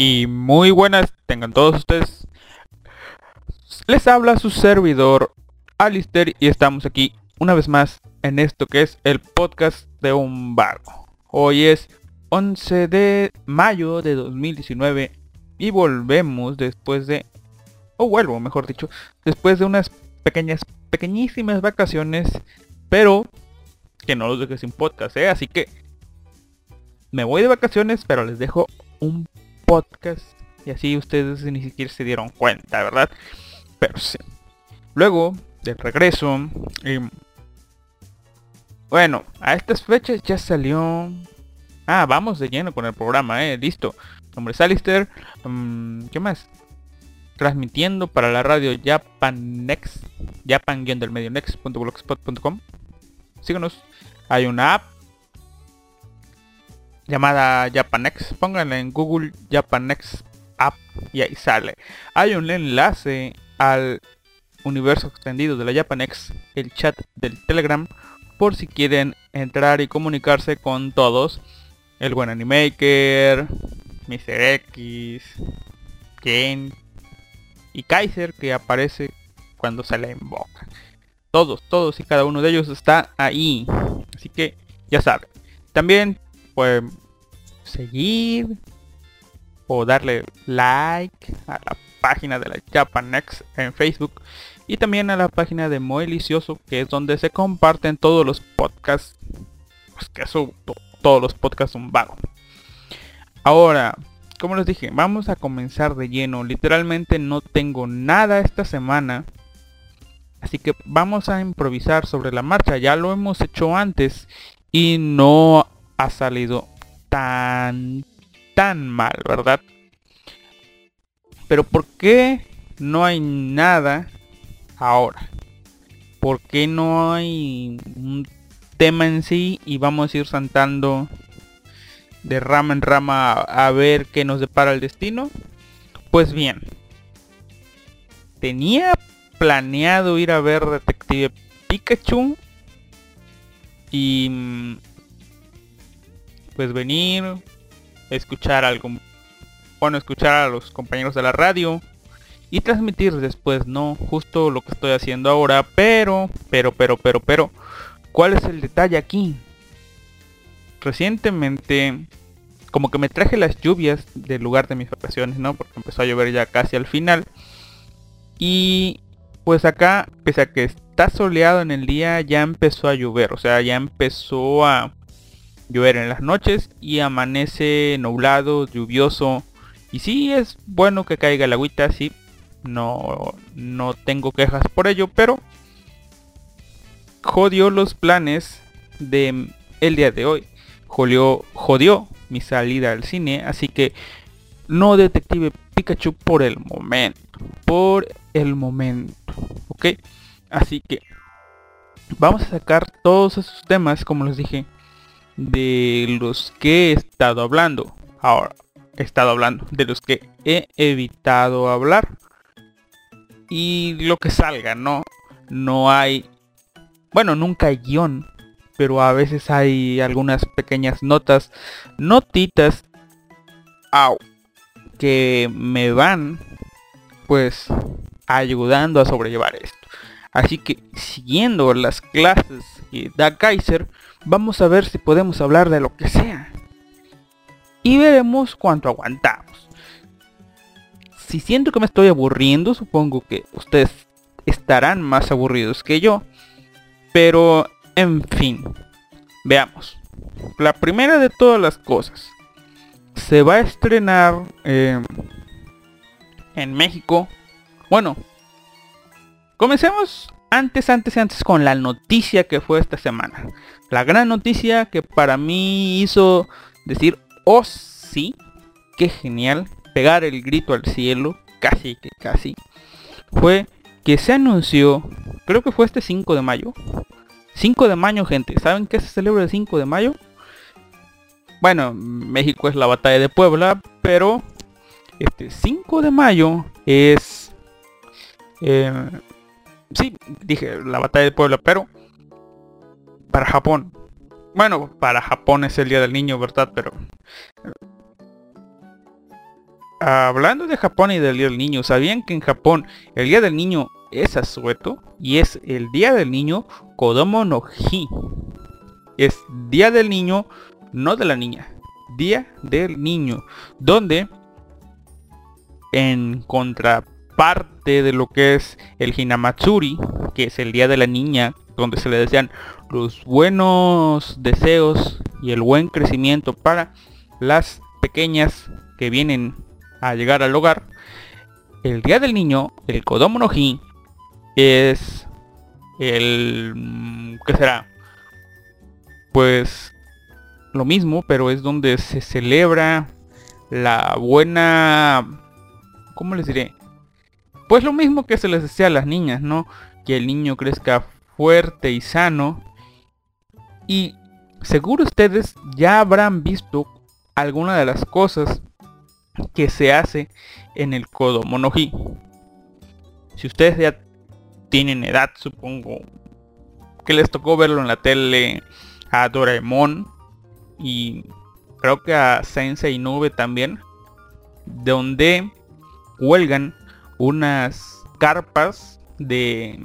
Y muy buenas tengan todos ustedes. Les habla su servidor Alister y estamos aquí una vez más en esto que es el podcast de un vago. Hoy es 11 de mayo de 2019 y volvemos después de... o vuelvo mejor dicho, después de unas pequeñas, pequeñísimas vacaciones, pero que no los dejé sin podcast, ¿eh? Así que me voy de vacaciones, pero les dejo un podcast y así ustedes ni siquiera se dieron cuenta, ¿verdad? Pero sí. Luego del regreso, em, bueno, a estas fechas ya salió... Ah, vamos de lleno con el programa, eh, listo. Nombre es Alister. mm, ¿Qué más? Transmitiendo para la radio Japan Next, japan del medio next.blogspot.com. Síganos. Hay una app llamada Japanex. Pónganla en Google Japanex App y ahí sale. Hay un enlace al universo extendido de la Japanex, el chat del Telegram, por si quieren entrar y comunicarse con todos. El buen Animaker, Mr. X, Ken y Kaiser que aparece cuando sale en boca. Todos, todos y cada uno de ellos está ahí. Así que ya saben. También pueden seguir. O darle like a la página de la Japanex en Facebook. Y también a la página de Moelicioso que es donde se comparten todos los podcasts. Pues que subo to- todos los podcasts son vago ahora como les dije vamos a comenzar de lleno. Literalmente no tengo nada esta semana. Así que vamos a improvisar sobre la marcha. Ya lo hemos hecho antes y no ha salido tan tan mal, ¿verdad? Pero ¿por qué no hay nada ahora? ¿Por qué no hay un tema en sí y vamos a ir saltando de rama en rama a, ver qué nos depara el destino? Pues bien, tenía planeado ir a ver Detective Pikachu y mm, pues venir, escuchar algo, bueno, escuchar a los compañeros de la radio y transmitir después, ¿no? Justo lo que estoy haciendo ahora, pero, pero, pero, pero, pero, ¿cuál es el detalle aquí? Recientemente, como que me traje las lluvias del lugar de mis vacaciones, ¿no? Porque empezó a llover ya casi al final. Y pues acá, pese a que está soleado en el día, ya empezó a llover. O sea, ya empezó a llover en las noches y amanece nublado, lluvioso. Y sí, es bueno que caiga el agüita, sí, no, no tengo quejas por ello, pero jodió los planes de el día de hoy. Jodió, jodió mi salida al cine, así que no detective Pikachu por el momento. Por el momento. ¿Ok? Así que vamos a sacar todos esos temas, como les dije, de los que he estado hablando. Ahora, he estado hablando de los que he evitado hablar y lo que salga, ¿no? No hay, bueno, nunca hay guion, pero a veces hay algunas pequeñas notas, notitas, que me van, pues, ayudando a sobrellevar esto. Así que, siguiendo las clases que da Kaiser, vamos a ver si podemos hablar de lo que sea. Y veremos cuánto aguantamos si siento que me estoy aburriendo, supongo que ustedes estarán más aburridos que yo. Pero, en fin, veamos. La primera de todas las cosas. Se va a estrenar em, en México. Bueno, comencemos antes, antes, antes con la noticia que fue esta semana. La gran noticia que para mí hizo decir, oh sí, qué genial, pegar el grito al cielo, casi que casi, fue que se anunció, creo que fue este 5 de mayo. 5 de mayo, gente. ¿Saben qué se celebra el 5 de mayo? Bueno, México es la batalla de Puebla, pero este 5 de mayo es... Eh, sí, dije la batalla de Puebla, pero para Japón. Bueno, para Japón es el Día del Niño, ¿verdad? Pero hablando de Japón y del Día del Niño, ¿sabían que en Japón el Día del Niño es asueto? Y es el Día del Niño Kodomo no Hi. Es Día del Niño, no de la niña. Día del Niño. Donde en contraparte de lo que es el Hinamatsuri, que es el Día de la Niña, donde se le desean los buenos deseos y el buen crecimiento para las pequeñas que vienen a llegar al hogar, el día del niño, el Kodomo no Hi, es el... Mm, ¿qué será? Pues lo mismo, pero es donde se celebra la buena... ¿Cómo les diré? Pues lo mismo que se les desea a las niñas, ¿no? Que el niño crezca fuerte y sano. Y seguro ustedes ya habrán visto alguna de las cosas que se hace en el Kodo Monoji. Si ustedes ya tienen edad, supongo que les tocó verlo en la tele a Doraemon y creo que a Sensei Nube también, donde huelgan unas carpas de,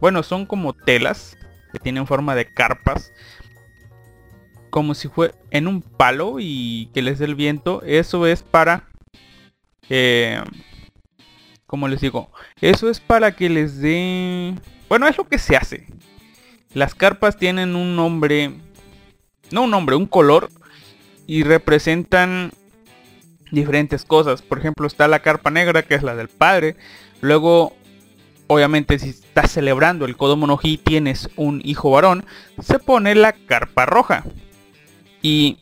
bueno, son como telas que tienen forma de carpas como si fue en un palo y que les dé el viento. Eso es para... Eh, como les digo? Eso es para que les dé... Bueno, es lo que se hace. Las carpas tienen un nombre... No un nombre, un color. Y representan diferentes cosas. Por ejemplo, está la carpa negra, que es la del padre. Luego, obviamente, si estás celebrando el Kodomo no tienes un hijo varón, se pone la carpa roja. Y...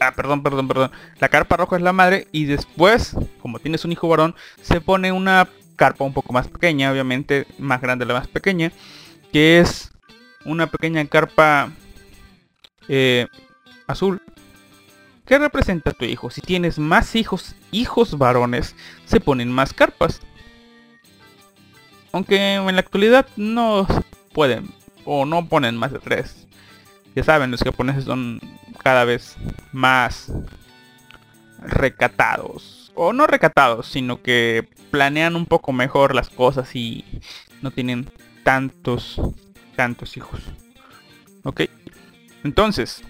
Ah, perdón, perdón, perdón. La carpa roja es la madre y después, como tienes un hijo varón, se pone una carpa un poco más pequeña, obviamente más grande la más pequeña, que es una pequeña carpa eh, azul. ¿Qué representa tu hijo? Si tienes más hijos, hijos varones, se ponen más carpas. Aunque en la actualidad no pueden o no ponen más de tres. Ya saben, los japoneses son cada vez más recatados o no recatados, sino que planean un poco mejor las cosas y no tienen tantos, tantos hijos. Ok. Entonces,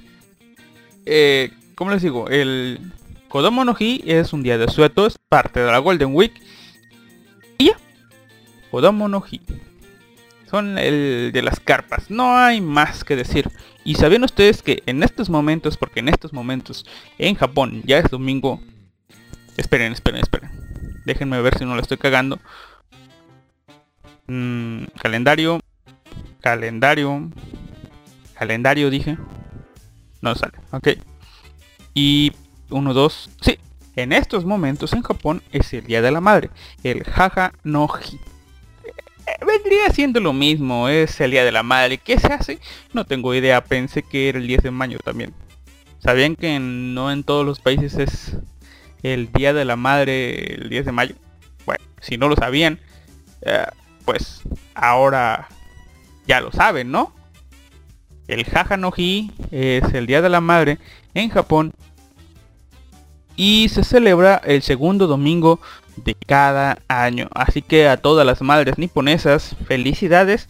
eh, como les digo, el Kodomo no Hi es un día de sueto, es parte de la Golden Week. Y ya. Kodomo no Hi. Son el de las carpas. No hay más que decir. Y sabían ustedes que en estos momentos, porque en estos momentos en Japón ya es domingo. Esperen, esperen, esperen. Déjenme ver si no lo estoy cagando. Mm, calendario. Calendario. Calendario dije. No sale. Ok. Y 1, 2. Sí. En estos momentos en Japón es el Día de la Madre. El Haja no Hi. Eh, vendría siendo lo mismo. Es el Día de la Madre. ¿Qué se hace? No tengo idea. Pensé que era el 10 de mayo también. ¿Sabían que no en todos los países es el Día de la Madre el 10 de mayo? Bueno, si no lo sabían, eh, pues ahora ya lo saben, ¿no? El Haja no es el Día de la Madre en Japón y se celebra el segundo domingo de cada año. Así que a todas las madres niponesas, felicidades.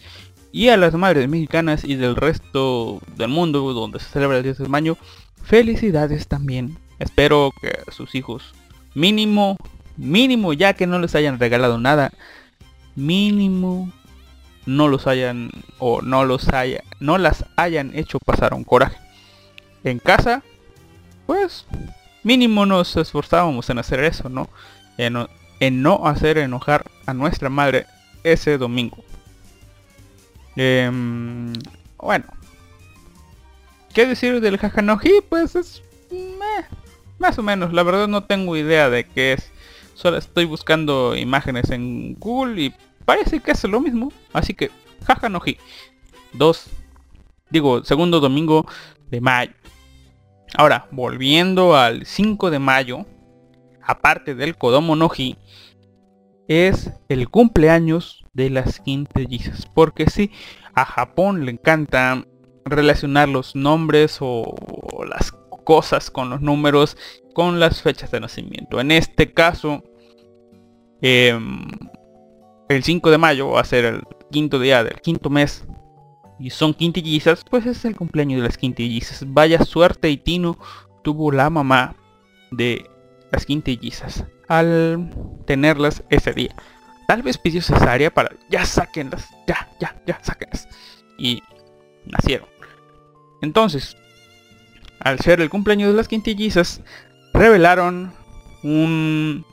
Y a las madres mexicanas y del resto del mundo donde se celebra el 10 de mayo, felicidades también. Espero que sus hijos mínimo, mínimo ya que no les hayan regalado nada, mínimo no los hayan o no los haya, no las hayan hecho pasar un coraje. En casa, pues mínimo nos esforzábamos en hacer eso, ¿no? En, no hacer enojar a nuestra madre ese domingo. Em, bueno. ¿Qué decir del Jajanoji? Pues es... más o menos, la verdad no tengo idea de qué es. Solo estoy buscando imágenes en Google y parece que es lo mismo. Así que Jajanoji. Dos. Digo, segundo domingo de mayo. Ahora, volviendo al 5 de mayo, aparte del Kodomo Noji, es el cumpleaños de las quintellizas. Porque sí, a Japón le encanta relacionar los nombres o, las cosas con los números con las fechas de nacimiento. En este caso, em, el 5 de mayo va a ser el quinto día del quinto mes y son quintillizas, pues es el cumpleaños de las quintillizas. Vaya suerte y Tino tuvo la mamá de las quintillizas al tenerlas ese día. Tal vez pidió cesárea para ya sáquenlas, ya, ya, ya, sáquenlas. Y nacieron. Entonces, al ser el cumpleaños de las quintillizas, revelaron un...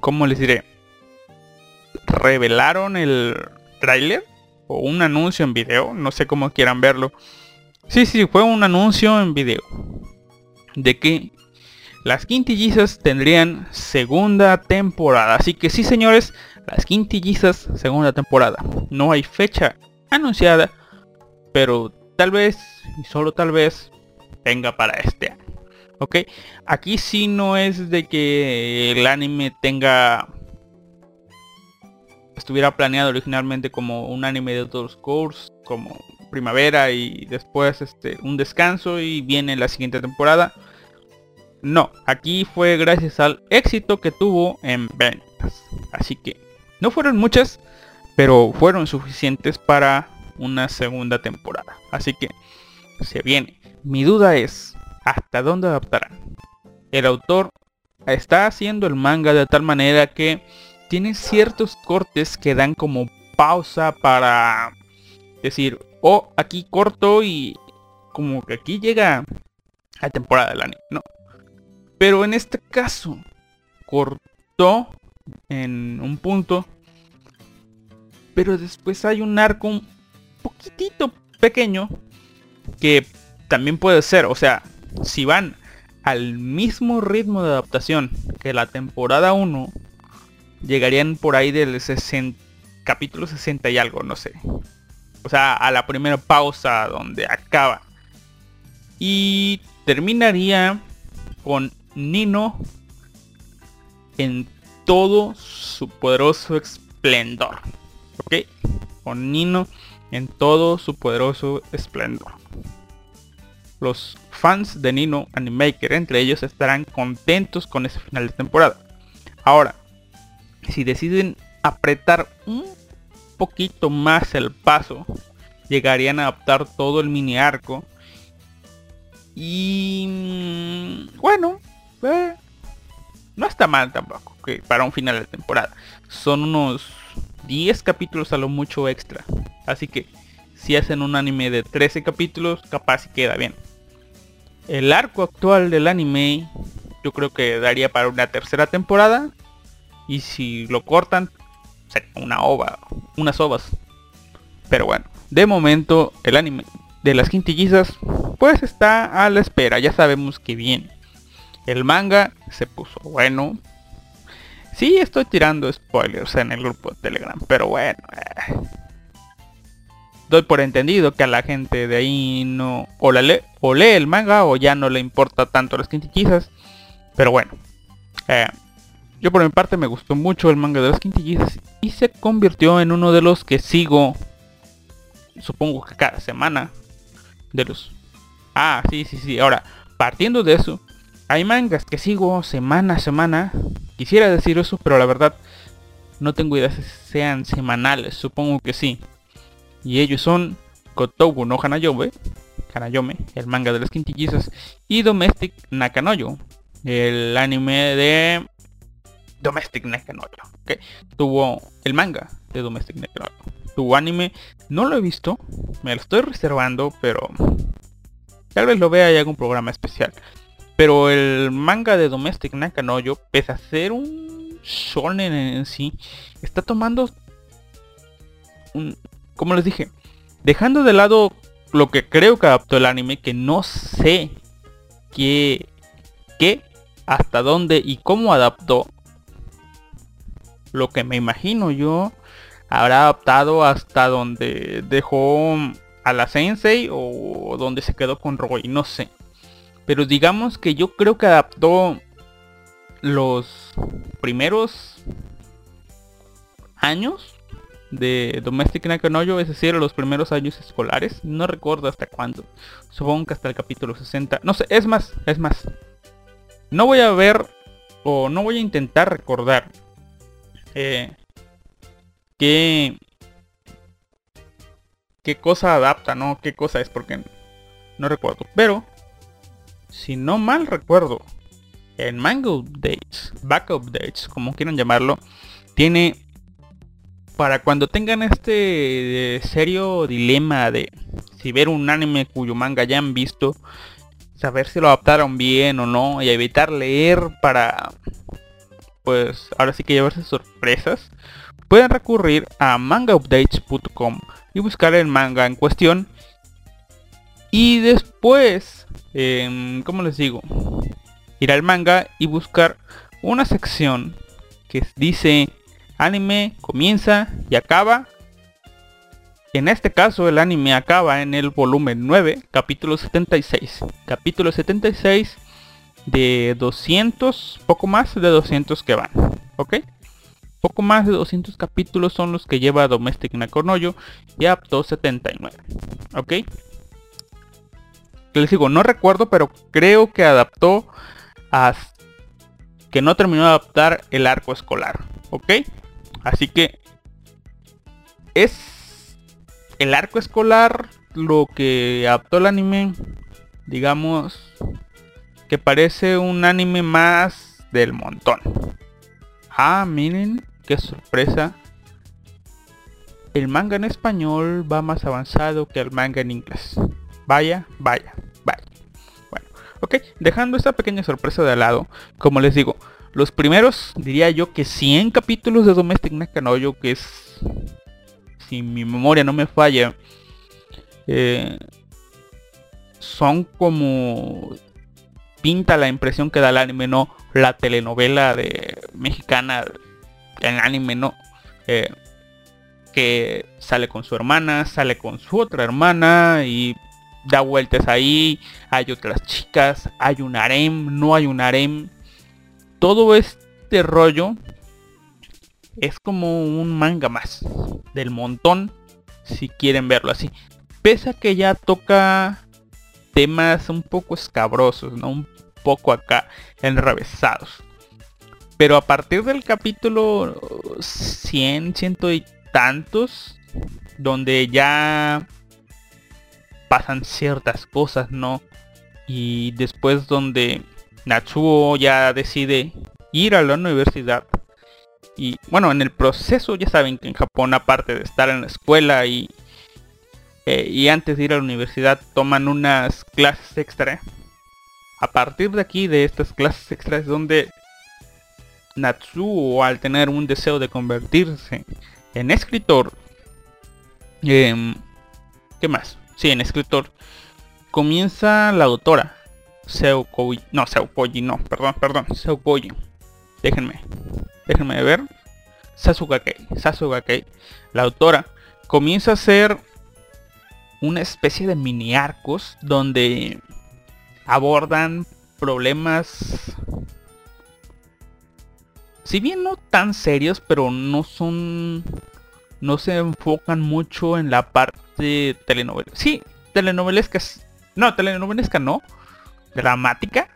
¿Cómo les diré? Revelaron el tráiler o un anuncio en video, no sé cómo quieran verlo. Sí, sí, fue un anuncio en video. De que las quintillizas tendrían segunda temporada. Así que sí, señores, las quintillizas segunda temporada. No hay fecha anunciada, pero tal vez, y solo tal vez, venga para este año. ¿Ok? Aquí sí no es de que el anime tenga estuviera planeado originalmente como un anime de todos course, como primavera y después este un descanso y viene la siguiente temporada. No, aquí fue gracias al éxito que tuvo en ventas. Así que no fueron muchas, pero fueron suficientes para una segunda temporada. Así que se viene. Mi duda es, ¿hasta dónde adaptarán? El autor está haciendo el manga de tal manera que tiene ciertos cortes que dan como pausa para decir, oh, aquí corto y como que aquí llega la temporada del anime, no. Pero en este caso, cortó en un punto, pero después hay un arco un poquitito pequeño que también puede ser, o sea, si van al mismo ritmo de adaptación que la temporada 1, llegarían por ahí del 60, capítulo 60 y algo, no sé. O sea, a la primera pausa donde acaba. Y terminaría con Nino en todo su poderoso esplendor. ¿Ok? Con Nino en todo su poderoso esplendor. los fans de Nino Animaker, entre ellos, estarán contentos con ese final de temporada. Ahora, si deciden apretar un poquito más el paso, llegarían a adaptar todo el mini arco. Y mm, bueno, eh, no está mal tampoco que para un final de temporada. Son unos 10 capítulos a lo mucho extra. Así que si hacen un anime de 13 capítulos, capaz si queda bien. El arco actual del anime yo creo que daría para una tercera temporada. Y si lo cortan, sería una ova, unas ovas. Pero bueno, de momento el anime de las quintillizas pues está a la espera. Ya sabemos que bien. El manga se puso bueno. Sí, estoy tirando spoilers en el grupo de Telegram, pero bueno. Eh. Doy por entendido que a la gente de ahí no o, la lee, o lee el manga o ya no le importa tanto las quintillizas. Pero bueno. Eh, yo por mi parte me gustó mucho el manga de las quintillizas y se convirtió en uno de los que sigo. Supongo que cada semana. De los... Ah, sí, sí, sí. Ahora, partiendo de eso, hay mangas que sigo semana a semana. Quisiera decir eso, pero la verdad no tengo idea si sean semanales. Supongo que sí. Y ellos son Kotobu no Hanayome, Hanayome, el manga de las quintillizas, y Domestic Nakanoyo, el anime de Domestic que Tuvo el manga de Domestic Nakanoyo. Tuvo anime, no lo he visto, me lo estoy reservando, pero tal vez lo vea en algún programa especial. Pero el manga de Domestic Nakanoyo, pese a ser un shonen en sí, está tomando un, como les dije, dejando de lado lo que creo que adaptó el anime, que no sé qué, qué, hasta dónde y cómo adaptó. Lo que me imagino yo habrá adaptado hasta donde dejó a la sensei o donde se quedó con Roy, no sé. Pero digamos que yo creo que adaptó los primeros años de Domestic Nakanoyo, es decir, los primeros años escolares. No recuerdo hasta cuándo. Supongo que hasta el capítulo 60. No sé, es más, es más. No voy a ver o no voy a intentar recordar eh, qué, qué cosa adapta, ¿no? Qué cosa es, porque no recuerdo. Pero si no mal recuerdo, en Manga Updates, Back Updates, como quieran llamarlo, tiene para cuando tengan este serio dilema de si ver un anime cuyo manga ya han visto, saber si lo adaptaron bien o no y evitar leer para pues ahora sí que llevarse sorpresas, pueden recurrir a mangaupdates.com y buscar el manga en cuestión y después eh, ¿cómo les digo? Ir al manga y buscar una sección que dice anime comienza y acaba. En este caso el anime acaba en el volumen 9, capítulo 76. Capítulo 76 de 200, poco más de 200 que van. ¿Ok? Poco más de 200 capítulos son los que lleva Domestic Nakonoyo y Apto 79. ¿Ok? les digo, no recuerdo, pero creo que adaptó a... que no terminó de adaptar el arco escolar, ¿ok? Así que es el arco escolar lo que adaptó el anime, digamos, que parece un anime más del montón. Ah, miren, qué sorpresa. El manga en español va más avanzado que el manga en inglés. Vaya, vaya. Ok, dejando esta pequeña sorpresa de lado, como les digo, los primeros, diría yo que 100 capítulos de Domestic Nakanoyo, que es, si mi memoria no me falla, eh, son como pinta la impresión que da el anime, no la telenovela de mexicana en anime, no. Eh, que sale con su hermana, sale con su otra hermana y da vueltas ahí, hay otras chicas, hay un harem, no hay un harem. Todo este rollo es como un manga más del montón, si quieren verlo así. Pese a que ya toca temas un poco escabrosos, ¿no? Un poco acá enrevesados. Pero a partir del capítulo 100, ciento y tantos, donde ya pasan ciertas cosas, ¿no? Y después donde Natsuo ya decide ir a la universidad. Y bueno, en el proceso ya saben que en Japón aparte de estar en la escuela y, eh, y antes de ir a la universidad toman unas clases extra. A partir de aquí, de estas clases extras, donde Natsuo al tener un deseo de convertirse en escritor, em, ¿qué más? Sí, en escritor, comienza la autora, Seokoji, no, Seokoji, no, perdón, perdón, Seokoji, déjenme, déjenme ver, Sasugakei, Sasugakei, la autora, comienza a hacer una especie de mini arcos donde abordan problemas si bien no tan serios, pero no son, no se enfocan mucho en la parte telenovela. Sí, telenovelesca, no, telenovelesca no, dramática,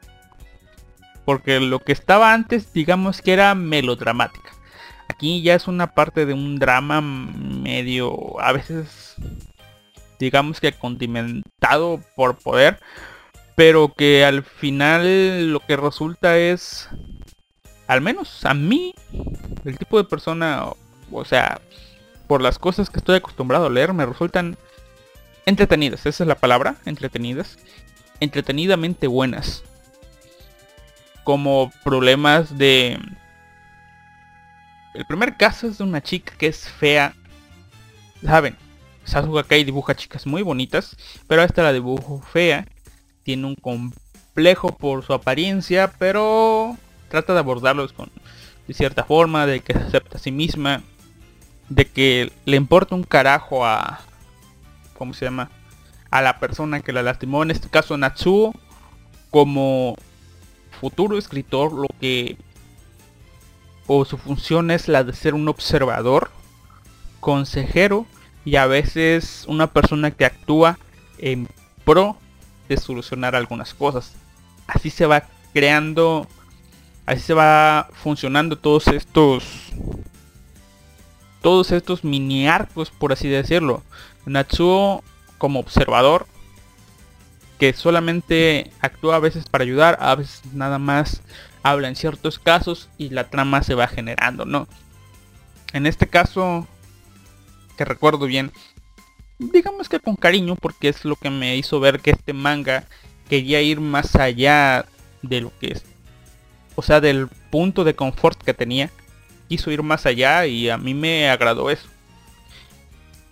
porque lo que estaba antes, digamos que era melodramática. Aquí ya es una parte de un drama medio, a veces, digamos que condimentado por poder, pero que al final lo que resulta es al menos a mí, el tipo de persona, o sea, por las cosas que estoy acostumbrado a leer, me resultan entretenidas, esa es la palabra, entretenidas, entretenidamente buenas. Como problemas de... El primer caso es de una chica que es fea. Saben, Sasuga Kai dibuja chicas muy bonitas, pero esta la dibujo fea. Tiene un complejo por su apariencia, pero trata de abordarlos con de cierta forma, de que se acepta a sí misma, de que le importa un carajo a ¿cómo se llama? a la persona que la lastimó, en este caso Natsuo, como futuro escritor, lo que o su función es la de ser un observador, consejero y a veces una persona que actúa en pro de solucionar algunas cosas. Así se va creando así se va funcionando todos estos todos estos mini arcos por así decirlo Natsuo como observador que solamente actúa a veces para ayudar a veces nada más habla en ciertos casos y la trama se va generando no en este caso que recuerdo bien digamos que con cariño porque es lo que me hizo ver que este manga quería ir más allá de lo que es o sea, del punto de confort que tenía, quiso ir más allá y a mí me agradó eso.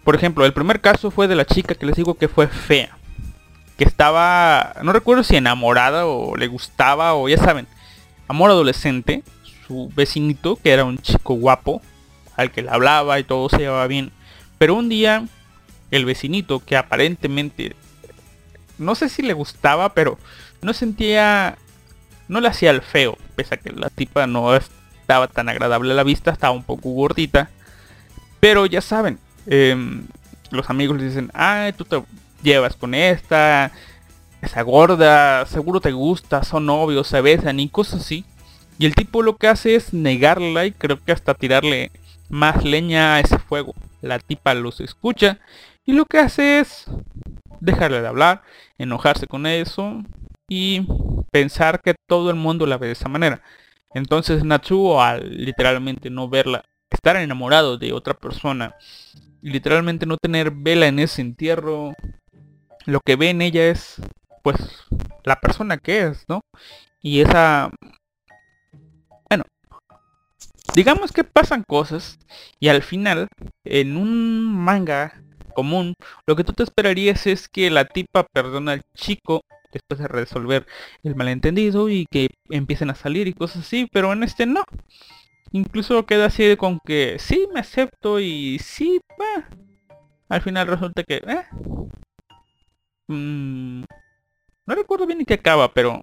Por ejemplo, el primer caso fue de la chica que les digo que fue fea. Que estaba, no recuerdo si enamorada o le gustaba o ya saben, amor adolescente. Su vecinito, que era un chico guapo, al que le hablaba y todo se llevaba bien. Pero un día, el vecinito, que aparentemente, no sé si le gustaba, pero no sentía no le hacía el feo, pese a que la tipa no estaba tan agradable a la vista, estaba un poco gordita. Pero ya saben, em, los amigos le dicen, ay, tú te llevas con esta, esa gorda, seguro te gusta, son novios, se besan y cosas así. Y el tipo lo que hace es negarla y creo que hasta tirarle más leña a ese fuego. La tipa los escucha y lo que hace es dejarle de hablar, enojarse con eso y pensar que todo el mundo la ve de esa manera. Entonces Natsuo al literalmente no verla, estar enamorado de otra persona y literalmente no tener vela en ese entierro, lo que ve en ella es pues la persona que es, ¿no? Y esa... Bueno, digamos que pasan cosas y al final en un manga común lo que tú te esperarías es que la tipa perdona al chico después de resolver el malentendido y que empiecen a salir y cosas así, pero en este no. Incluso queda así con que sí me acepto y sí, al final resulta que... Eh, mm, no recuerdo bien en qué acaba, pero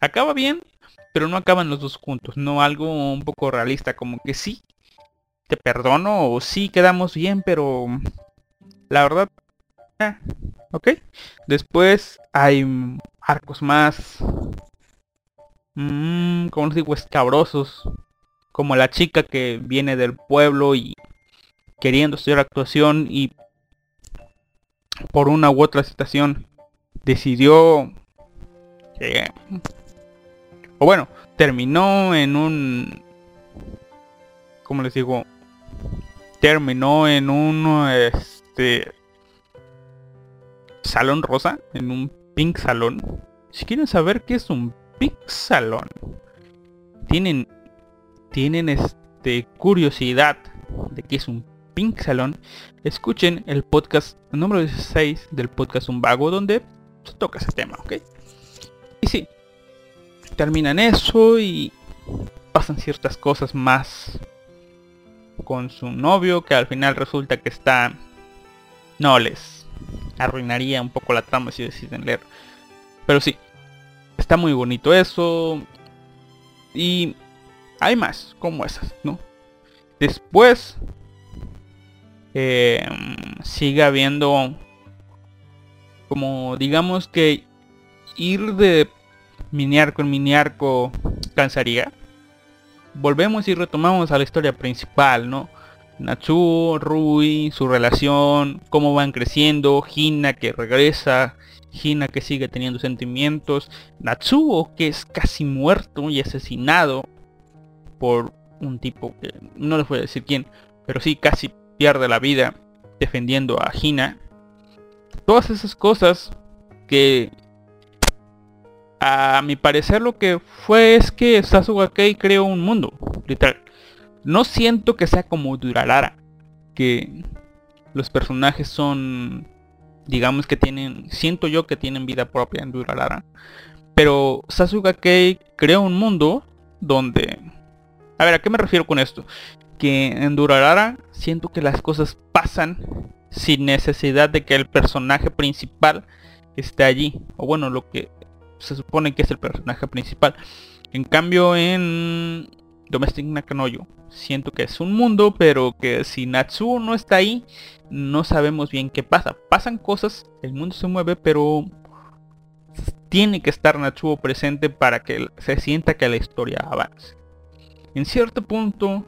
acaba bien, pero no acaban los dos juntos. No algo un poco realista, como que sí, te perdono o sí quedamos bien, pero la verdad, eh, ¿Ok? Después hay arcos más... Mmm, como les digo, escabrosos. Como la chica que viene del pueblo y queriendo estudiar actuación y por una u otra situación decidió que o bueno terminó en un como les digo terminó en un este salón rosa en un pink salón. Si quieren saber qué es un pink salón tienen tienen este curiosidad de qué es un pink salón escuchen el podcast número 16 del podcast un vago donde se toca ese tema ok y sí terminan eso y pasan ciertas cosas más con su novio que al final resulta que está no les arruinaría un poco la trama si deciden leer pero sí está muy bonito eso y hay más como esas no después eh, sigue habiendo como digamos que ir de mini arco en mini arco cansaría. Volvemos y retomamos a la historia principal, ¿no? Natsuo, Rui, su relación, cómo van creciendo, Hina que regresa, Hina que sigue teniendo sentimientos, Natsuo que es casi muerto y asesinado por un tipo que no les voy a decir quién, pero sí casi pierde la vida defendiendo a Hina. Todas esas cosas que a mi parecer lo que fue es que Sasuke Kei creó un mundo, literal. No siento que sea como Durarara, que los personajes son, digamos que tienen, siento yo que tienen vida propia en Durarara. Pero Sasuke Kei un mundo donde... A ver, ¿a qué me refiero con esto? Que en Durarara siento que las cosas pasan sin necesidad de que el personaje principal esté allí. O bueno, lo que se supone que es el personaje principal. En cambio en Domestic Nakanoyo siento que es un mundo, pero que si Natsuo no está ahí, no sabemos bien qué pasa. Pasan cosas, el mundo se mueve, pero tiene que estar Natsuo presente para que se sienta que la historia avance. En cierto punto,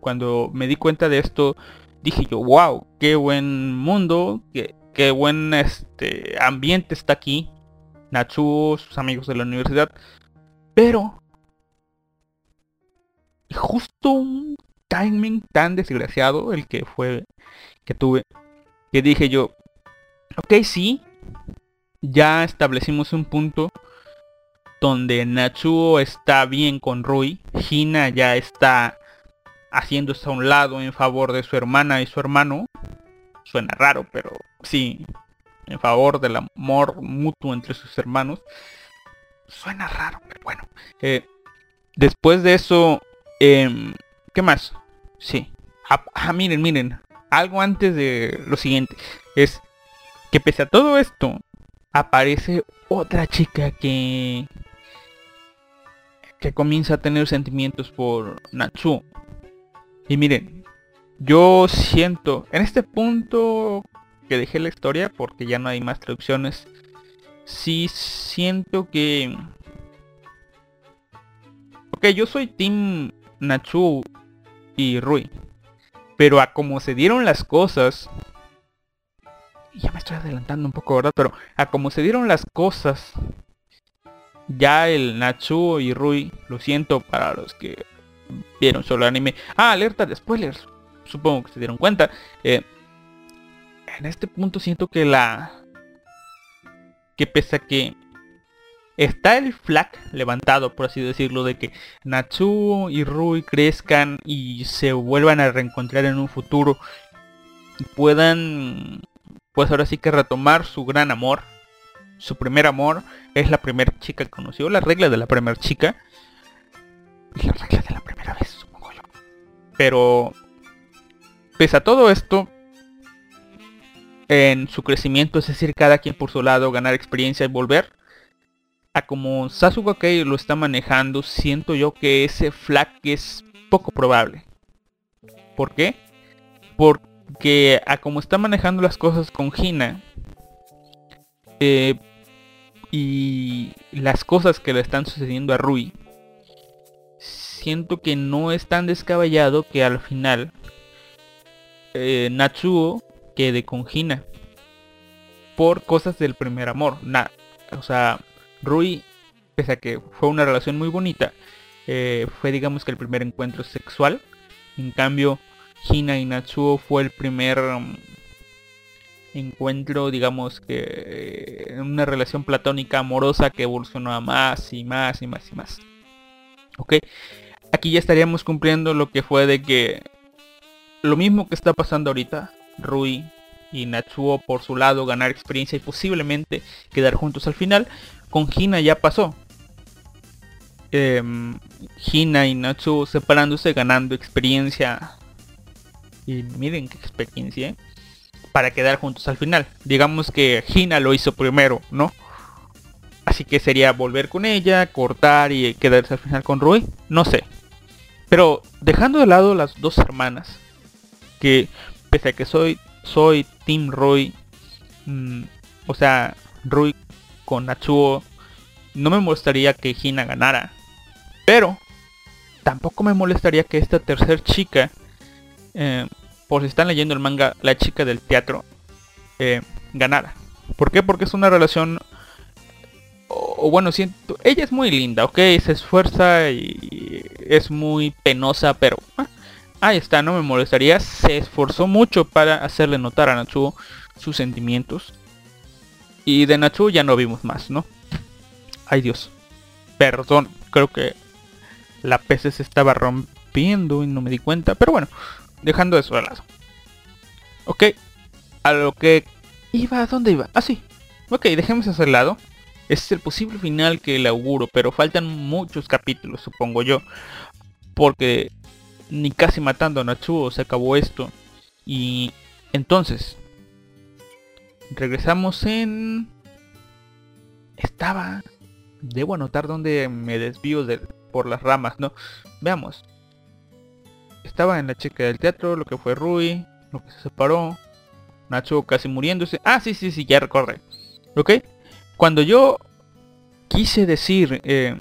cuando me di cuenta de esto, dije yo, wow, qué buen mundo, qué, qué buen este ambiente está aquí. Natsuo, sus amigos de la universidad. Pero justo un timing tan desgraciado el que fue que tuve que dije yo ok sí ya establecimos un punto donde Natsuo está bien con Rui Hina ya está haciéndose a un lado en favor de su hermana y su hermano suena raro pero sí en favor del amor mutuo entre sus hermanos. Suena raro, pero bueno. Eh, después de eso, em, ¿qué más? Sí. Ah, ah, miren, miren. Algo antes de lo siguiente. Es que pese a todo esto, aparece otra chica que... Que comienza a tener sentimientos por Natsu. Y miren, yo siento, en este punto que dejé la historia porque ya no hay más traducciones. Sí siento que... Ok, yo soy Team Nachu y Rui. Pero a como se dieron las cosas... Ya me estoy adelantando un poco, ¿verdad? Pero a como se dieron las cosas... Ya el Nachu y Rui, lo siento para los que vieron solo anime. Ah, alerta de spoilers. Supongo que se dieron cuenta. Eh, en este punto siento que la... Que pese a que está el flag levantado, por así decirlo, de que Natsu y Rui crezcan y se vuelvan a reencontrar en un futuro y puedan, pues ahora sí que retomar su gran amor. Su primer amor es la primera chica que conoció, la regla de la primera chica. La regla de la primera vez, supongo yo. Pero, pese a todo esto, en su crecimiento, es decir, cada quien por su lado, ganar experiencia y volver. A como Sasuke lo está manejando, siento yo que ese flag es poco probable. ¿Por qué? Porque a como está manejando las cosas con Hina, eh, y las cosas que le están sucediendo a Rui, siento que no es tan descabellado que al final eh, Natsuo quede con Hina por cosas del primer amor. o sea, Rui, pese a que fue una relación muy bonita, eh, fue digamos que el primer encuentro sexual. En cambio, Hina y Natsuo fue el primer um, encuentro, digamos que en una relación platónica amorosa que evolucionó a más y más y más y más. Ok, aquí ya estaríamos cumpliendo lo que fue de que lo mismo que está pasando ahorita, Rui y Natsuo por su lado ganar experiencia y posiblemente quedar juntos al final, con Hina ya pasó. Eh, Hina y Natsuo separándose, ganando experiencia. Y miren qué experiencia. ¿eh? para quedar juntos al final. Digamos que Hina lo hizo primero, ¿no? Así que sería volver con ella, cortar y quedarse al final con Rui. No sé. Pero dejando de lado las dos hermanas. Que pese a que soy, soy Team Rui. Mm, o sea, Rui con Natsuo. No me molestaría que Hina ganara. Pero tampoco me molestaría que esta tercera chica eh, por si están leyendo el manga La chica del teatro, eh, ganara. ¿Por qué? Porque es una relación... O, bueno, siento... Ella es muy linda, ok, se esfuerza y es muy penosa, pero... Ah, ahí está, no me molestaría. Se esforzó mucho para hacerle notar a Natsuo sus sentimientos. Y de Natsuo ya no vimos más, ¿no? Ay Dios. Perdón, creo que la PC se estaba rompiendo y no me di cuenta. Pero bueno, dejando eso de lado. Ok, a lo que iba, ¿a dónde iba? Ah, sí. Ok, dejemos eso de lado. Este es el posible final que le auguro, pero faltan muchos capítulos, supongo yo. Porque ni casi matando a Natsuo se acabó esto. Y entonces, regresamos en... Estaba... Debo anotar dónde me desvío de... por las ramas, ¿no? Veamos estaba en la chica del teatro, lo que fue Rui, lo que se separó, Nacho casi muriéndose. Ah, sí, sí, sí, ya recorre. ¿Ok? Cuando yo quise decir, eh,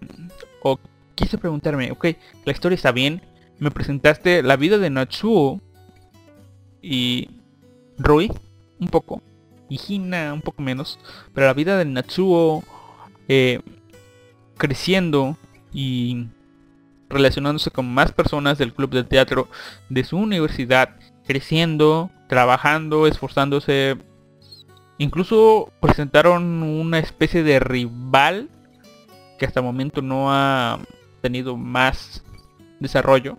o quise preguntarme, ok, la historia está bien, me presentaste la vida de Natsuo y Rui, un poco, y Hina un poco menos, pero la vida de Natsuo eh, creciendo y relacionándose con más personas del club de teatro de su universidad, creciendo, trabajando, esforzándose. Incluso presentaron una especie de rival que hasta el momento no ha tenido más desarrollo.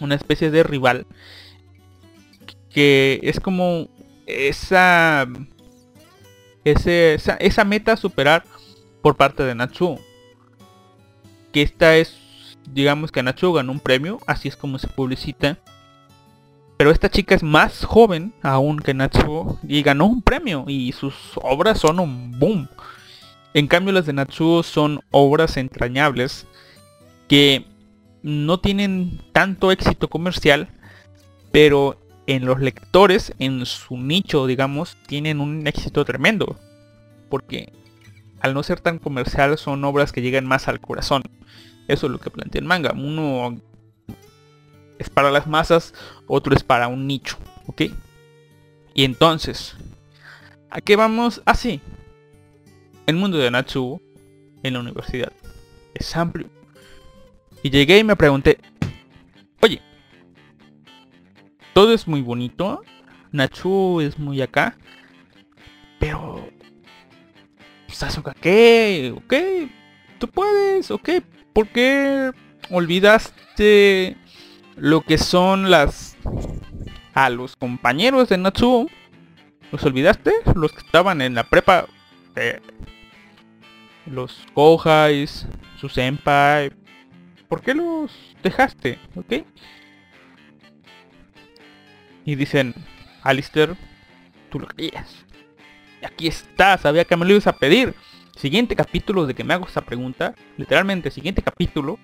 Una especie de rival que es como esa, esa, esa meta a superar por parte de Natsu. Que esta es digamos que Nacho ganó un premio, así es como se publicita. Pero esta chica es más joven aún que Natsuo y ganó un premio y sus obras son un boom. En cambio las de Natsuo son obras entrañables que no tienen tanto éxito comercial, pero en los lectores, en su nicho, digamos, tienen un éxito tremendo. Porque al no ser tan comercial son obras que llegan más al corazón. Eso es lo que plantea el manga. Uno es para las masas, otro es para un nicho. ¿Ok? Y entonces, ¿a qué vamos? Así. Ah, el mundo de Natsuo en la universidad es amplio. Y llegué y me pregunté, todo es muy bonito, Natsuo es muy acá, pero Sasuke, ¿qué? ¿Ok? ¿Tú puedes? ¿Ok? ¿Por qué olvidaste lo que son las... a los compañeros de Natsuo? ¿Los olvidaste? Los que estaban en la prepa... Eh, los Kohais, su senpai... ¿Por qué los dejaste? ¿Ok? Y dicen, Alistair, tú lo querías. Y aquí está, sabía que me lo ibas a pedir siguiente capítulo de que me hago esta pregunta, literalmente siguiente capítulo,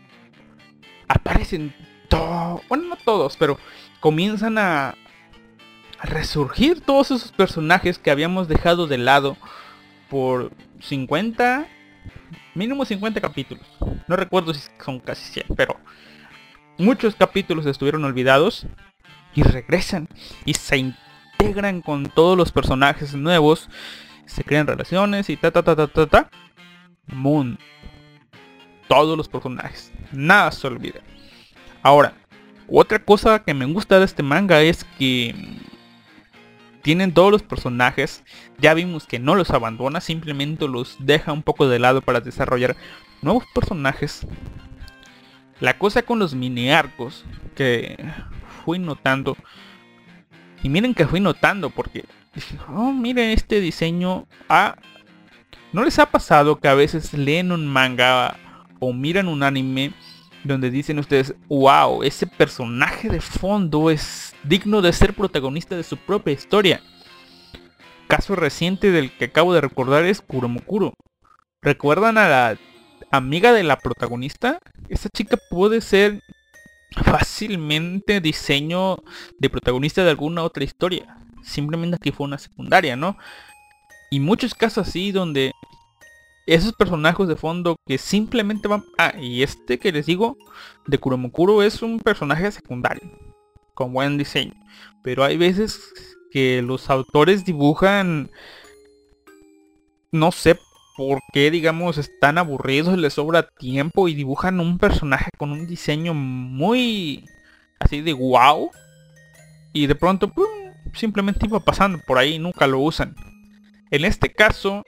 aparecen todos, bueno no todos, pero comienzan a, a resurgir todos esos personajes que habíamos dejado de lado por 50, mínimo 50 capítulos. No recuerdo si son casi 100, pero muchos capítulos estuvieron olvidados y regresan y se integran con todos los personajes nuevos, se crean relaciones y ta ta ta ta ta ta. Moon. Todos los personajes. Nada se olvida. Ahora, otra cosa que me gusta de este manga es que tienen todos los personajes. Ya vimos que no los abandona, simplemente los deja un poco de lado para desarrollar nuevos personajes. La cosa con los mini arcos que fui notando. Y miren que fui notando porque oh, miren este diseño. Ah, ¿no les ha pasado que a veces leen un manga o miran un anime donde dicen ustedes, wow, ese personaje de fondo es digno de ser protagonista de su propia historia. Caso reciente del que acabo de recordar es Kuromukuro. ¿Recuerdan a la amiga de la protagonista? Esa chica puede ser fácilmente diseño de protagonista de alguna otra historia. Simplemente aquí fue una secundaria, ¿no? Y muchos casos así donde esos personajes de fondo que simplemente van... Ah, y este que les digo de Kuromukuro es un personaje secundario. Con buen diseño. Pero hay veces que los autores dibujan... No sé por qué, digamos, están aburridos, les sobra tiempo y dibujan un personaje con un diseño muy... Así de wow. Y de pronto, simplemente iba pasando por ahí, nunca lo usan. En este caso,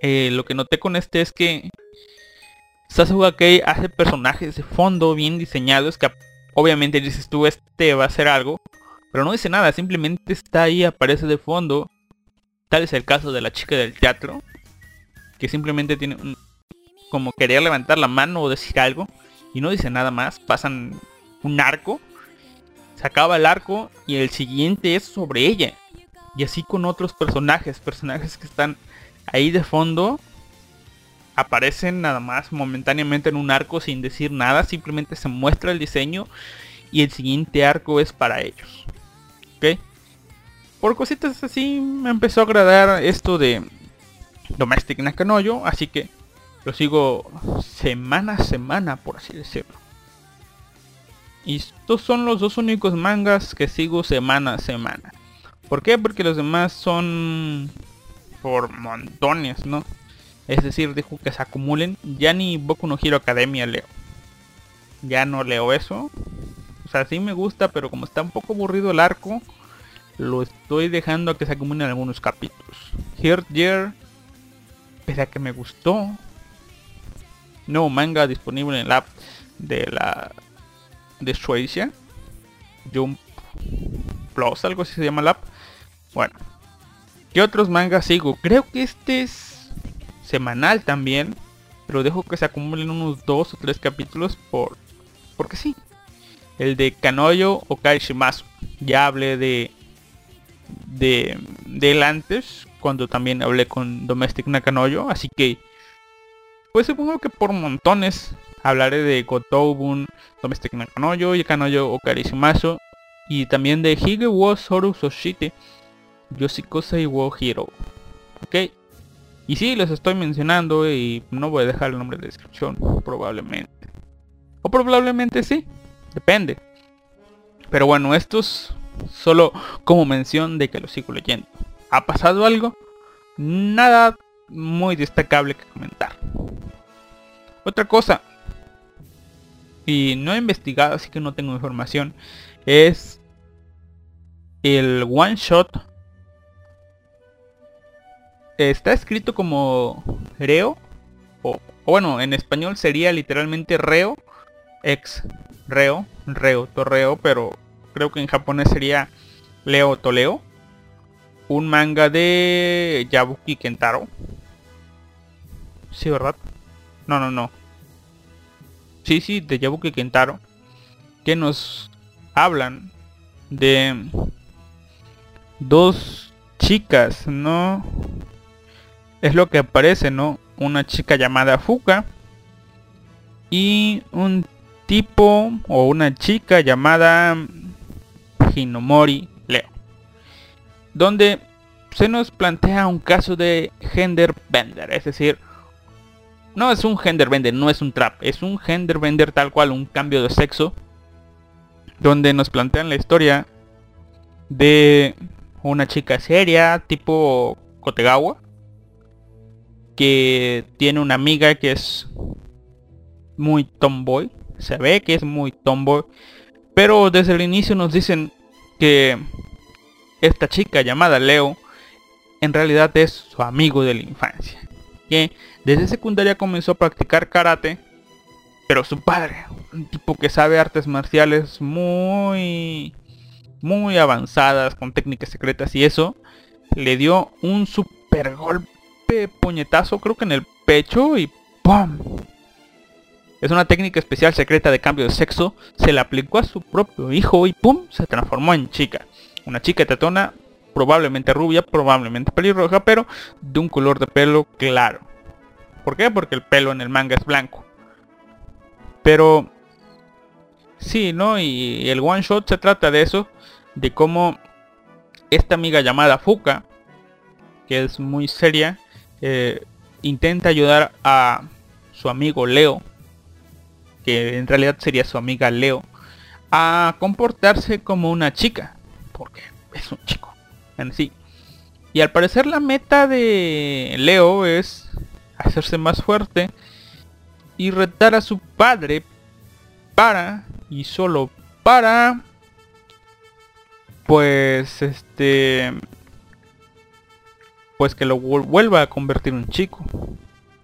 eh, lo que noté con este es que Sasuga hace personajes de fondo bien diseñados que obviamente dices tú este va a hacer algo, pero no dice nada, simplemente está ahí, aparece de fondo. Tal es el caso de la chica del teatro, que simplemente tiene un, como querer levantar la mano o decir algo y no dice nada más, pasan un arco, se acaba el arco y el siguiente es sobre ella. Y así con otros personajes, personajes que están ahí de fondo aparecen nada más momentáneamente en un arco sin decir nada, simplemente se muestra el diseño y el siguiente arco es para ellos. ¿Ok? Por cositas así me empezó a agradar esto de Domestic Nakanoyo, así que lo sigo semana a semana, por así decirlo. Y estos son los dos únicos mangas que sigo semana a semana. ¿Por qué? Porque los demás son por montones, ¿no? Es decir, dejo que se acumulen. Ya ni Boku no Hero Academia leo. Ya no leo eso. O sea, sí me gusta, pero como está un poco aburrido el arco, lo estoy dejando a que se acumulen algunos capítulos. Here Year, pese que me gustó. Nuevo manga disponible en el app de la de Suecia. Jump Plus, algo así se llama el app. Bueno, ¿Qué otros mangas sigo? Creo que este es semanal también. Pero dejo que se acumulen unos dos o tres capítulos por... Porque sí. El de Kanoyo o Shimasu. Ya hablé de... De... De él antes. Cuando también hablé con Domestic Nakanoyo. Así que... Pues supongo que por montones hablaré de Gotobun, Domestic Nakanoyo y Kanoyo o Shimasu. Y también de Hige wo Soru Soshite Yoshikosei wo Hero. Ok. Y sí, les estoy mencionando y no voy a dejar el nombre de descripción, probablemente. O probablemente sí, depende. Pero bueno, esto es solo como mención de que lo sigo leyendo. ¿Ha pasado algo? Nada muy destacable que comentar. Otra cosa, y no he investigado, así que no tengo información, es el one shot está escrito como reo, o, bueno, en español sería literalmente reo, ex reo, reo, torreo, pero creo que en japonés sería leo toleo. Un manga de Yabuki Kentaro. Sí, ¿verdad? No, no, no. Sí, sí, de Yabuki Kentaro. Que nos hablan de dos chicas, ¿no? es lo que aparece, ¿no? Una chica llamada Fuka y un tipo o una chica llamada Hinomori Leo. Donde se nos plantea un caso de gender bender, es decir, no es un gender bender, no es un trap, es un gender bender tal cual, un cambio de sexo, donde nos plantean la historia de una chica seria, tipo Kotegawa, que tiene una amiga que es muy tomboy, se ve que es muy tomboy, pero desde el inicio nos dicen que esta chica llamada Leo en realidad es su amigo de la infancia, que desde secundaria comenzó a practicar karate, pero su padre, un tipo que sabe artes marciales muy muy avanzadas con técnicas secretas y eso, le dio un super golpe puñetazo creo que en el pecho y ¡pum! Es una técnica especial secreta de cambio de sexo. Se la aplicó a su propio hijo y ¡pum! Se transformó en chica. Una chica tetona, probablemente rubia, probablemente pelirroja, pero de un color de pelo claro. ¿Por qué? Porque el pelo en el manga es blanco. Pero... Sí, ¿no? Y el one shot se trata de eso. De cómo esta amiga llamada Fuka, que es muy seria, eh, intenta ayudar a su amigo Leo, que en realidad sería su amiga Leo, a comportarse como una chica, porque es un chico en sí. Y al parecer la meta de Leo es hacerse más fuerte y retar a su padre para y solo para pues este pues que lo vuelva a convertir en un chico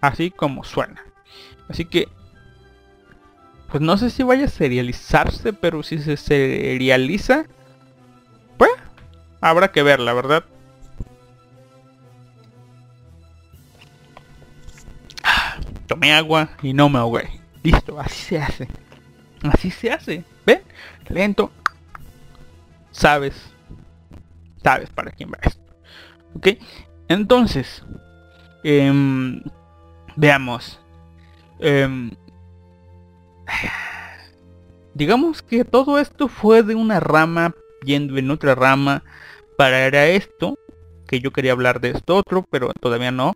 así como suena así que pues no sé si vaya a serializarse, pero si se serializa, pues habrá que ver, la verdad. Tomé agua y no me ahogué. Listo, así se hace. Así se hace. ¿Ven? Lento. Sabes. Sabes para quién va esto. ¿Ok? Entonces. Em, veamos. Eh, digamos que todo esto fue de una rama yendo en otra rama para esto que yo quería hablar de esto otro pero todavía no.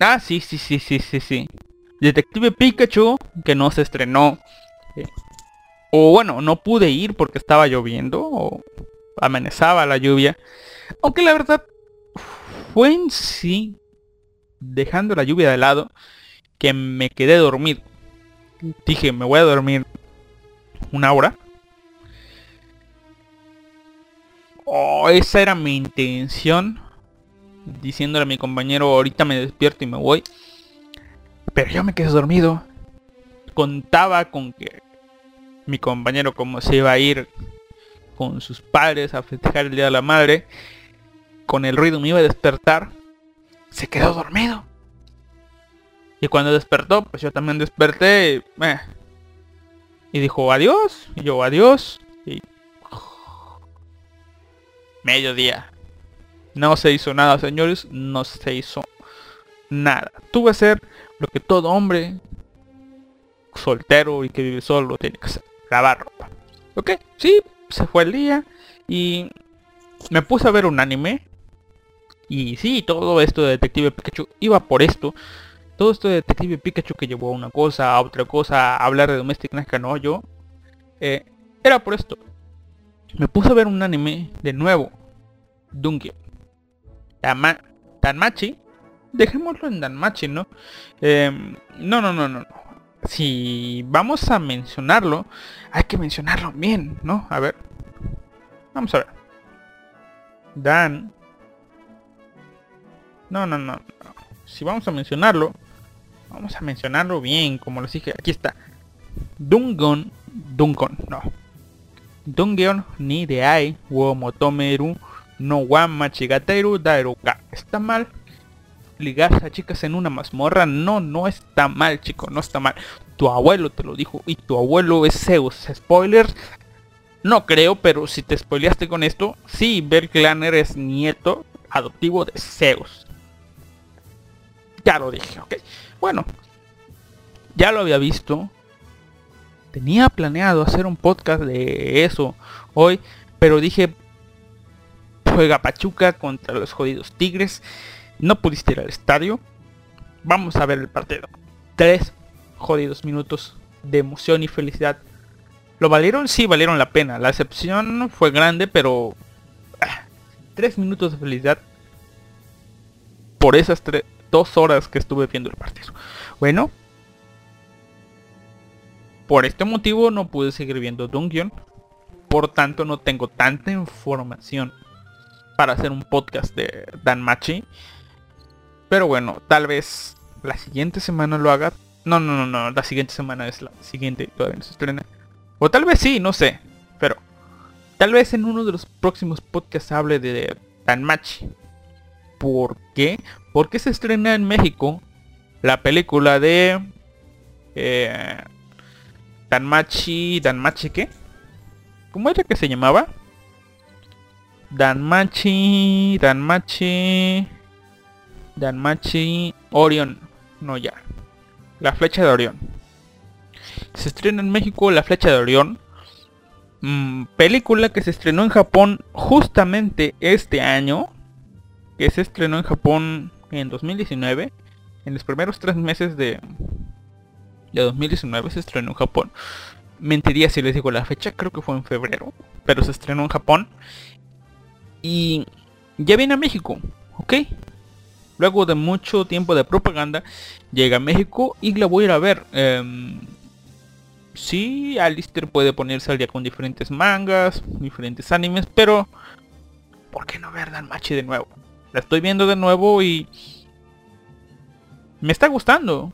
Ah sí sí sí sí sí sí. Detective Pikachu que no se estrenó. Eh, o bueno no pude ir porque estaba lloviendo o amenazaba la lluvia. Aunque la verdad fue en sí dejando la lluvia de lado que me quedé dormido dije, me voy a dormir una hora. Oh, esa era mi intención. Diciéndole a mi compañero, ahorita me despierto y me voy. Pero yo me quedé dormido. Contaba con que mi compañero como se iba a ir con sus padres a festejar el Día de la Madre, con el ruido me iba a despertar, se quedó dormido. Y cuando despertó, pues yo también desperté. Eh, y dijo adiós. Y yo adiós. Y... Mediodía. No se hizo nada, señores. No se hizo nada. Tuve que hacer lo que todo hombre soltero y que vive solo tiene que hacer. Lavar ropa. Ok, sí, se fue el día. Y me puse a ver un anime. Y sí, todo esto de Detective Pikachu iba por esto todo esto de Detective Pikachu que llevó a una cosa, a otra cosa, a hablar de Domestic Nazca, no, yo, eh, era por esto. Me puse a ver un anime de nuevo, Dunkey. Dama Danmachi, dejémoslo en Danmachi, ¿no? Em, no, no, no, no, no. Si vamos a mencionarlo, hay que mencionarlo bien, ¿no? A ver. Vamos a ver. Dan. No, no. no. Si vamos a mencionarlo, Vamos a mencionarlo bien, como les dije. Aquí está. Dungon. Dungon, no. Dungeon ni de ai wo motomeru no wa machigateru. ¿Está mal? Ligar a chicas en una mazmorra. No, no está mal, chico. No está mal. Tu abuelo te lo dijo. Y tu abuelo es Zeus. Spoilers. No creo, pero si te spoileaste con esto, sí, Berklaner es nieto adoptivo de Zeus. Ya lo dije, ok. Bueno, ya lo había visto. Tenía planeado hacer un podcast de eso hoy, pero dije, juega Pachuca contra los jodidos Tigres. No pudiste ir al estadio. Vamos a ver el partido. Tres jodidos minutos de emoción y felicidad. ¿Lo valieron? Sí, valieron la pena. La excepción fue grande, pero... ah, tres minutos de felicidad por esas tre- dos horas que estuve viendo el partido. Bueno, por este motivo no pude seguir viendo Dungeon. Por tanto no tengo tanta información para hacer un podcast de Dan Machi. Pero bueno, tal vez la siguiente semana lo haga. No, no, no, no. La siguiente semana es la siguiente. Todavía no se estrena. O tal vez sí, no sé. Pero tal vez en uno de los próximos podcasts hable de Dan Machi. ¿Por qué? Porque se estrena en México la película de... Eh, Danmachi... ¿Danmachi qué? ¿Cómo era que se llamaba? Danmachi... Danmachi... Danmachi... Orion. No ya. La flecha de Orión. Se estrena en México La flecha de Orión. Mm, película que se estrenó en Japón justamente este año. Que se estrenó en Japón en 2019. En los primeros tres meses de, de 2019 se estrenó en Japón. Mentiría si les digo la fecha, creo que fue en febrero. Pero se estrenó en Japón. Y ya viene a México, ¿ok? Luego de mucho tiempo de propaganda, llega a México y la voy a ir a ver. Em, sí, Alistair puede ponerse al día con diferentes mangas, diferentes animes, pero ¿por qué no ver Danmachi de nuevo? La estoy viendo de nuevo y me está gustando.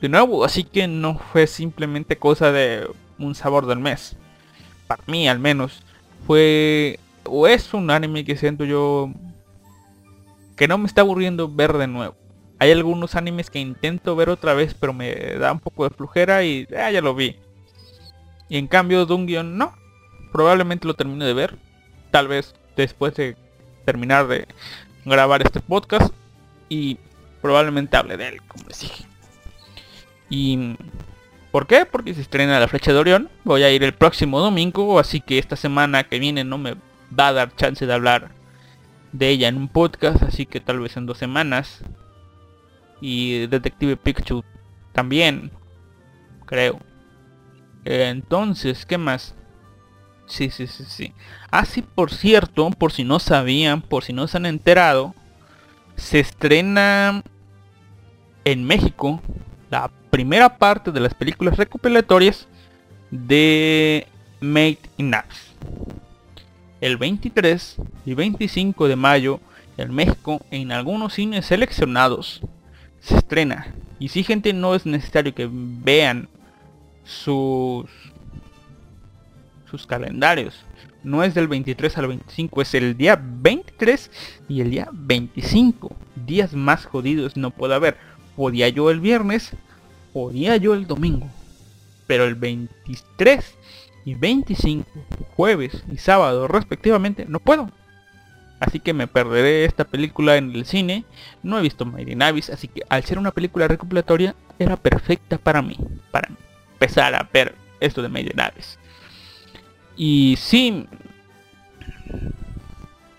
De nuevo, así que no fue simplemente cosa de un sabor del mes. Para mí al menos. Fue o es un anime que siento yo que no me está aburriendo ver de nuevo. Hay algunos animes que intento ver otra vez, pero me da un poco de flujera y ah, ya lo vi. Y en cambio Dungeon no. Probablemente lo termine de ver. Tal vez después de terminar de grabar este podcast. Y probablemente hable de él, como les dije. Y ¿por qué? Porque se estrena la flecha de Orión. Voy a ir el próximo domingo, así que esta semana que viene no me va a dar chance de hablar de ella en un podcast, así que tal vez en dos semanas. Y Detective Pikachu también, creo. Entonces, ¿qué más? Sí, sí, sí, sí. Así por cierto, por si no sabían, por si no se han enterado, se estrena en México la primera parte de las películas recopilatorias de Made in Abyss. El 23 y 25 de mayo en México en algunos cines seleccionados se estrena. Y si gente no es necesario que vean sus sus calendarios. No es del 23 al 25, es el día 23 y el día 25. Días más jodidos no puede haber. Podía yo el viernes, podía yo el domingo. Pero el 23 y 25, jueves y sábado respectivamente, no puedo. Así que me perderé esta película en el cine. No he visto Made in Abyss, así que al ser una película recopilatoria era perfecta para mí. Para empezar a ver esto de Made in Abyss. Y sí,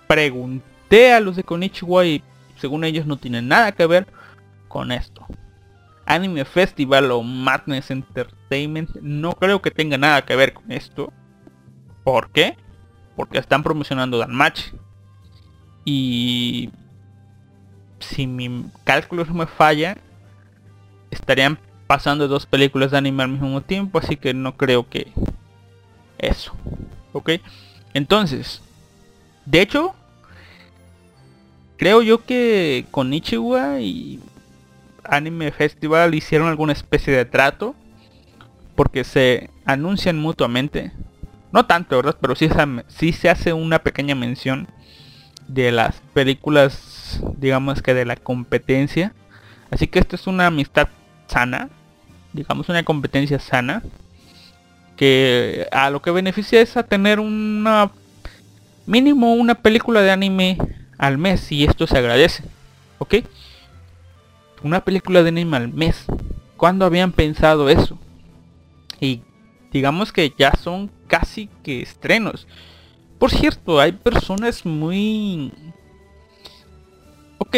pregunté a los de Konichiwa y según ellos no tienen nada que ver con esto. Anime Festival o Madness Entertainment no creo que tenga nada que ver con esto. ¿Por qué? Porque están promocionando Danmachi. Y si mi cálculo no me falla, estarían pasando dos películas de anime al mismo tiempo, así que no creo que eso. ¿Ok? Entonces, de hecho, creo yo que con Ichiwa y Anime Festival hicieron alguna especie de trato. Porque se anuncian mutuamente. No tanto, ¿verdad? Pero sí, sí se hace una pequeña mención de las películas, digamos que de la competencia. Así que esto es una amistad sana. Digamos una competencia sana. Que a lo que beneficia es a tener una mínimo una película de anime al mes y esto se agradece. ¿Ok? Una película de anime al mes. ¿Cuándo habían pensado eso? Y digamos que ya son casi que estrenos. Por cierto, hay personas muy... Ok,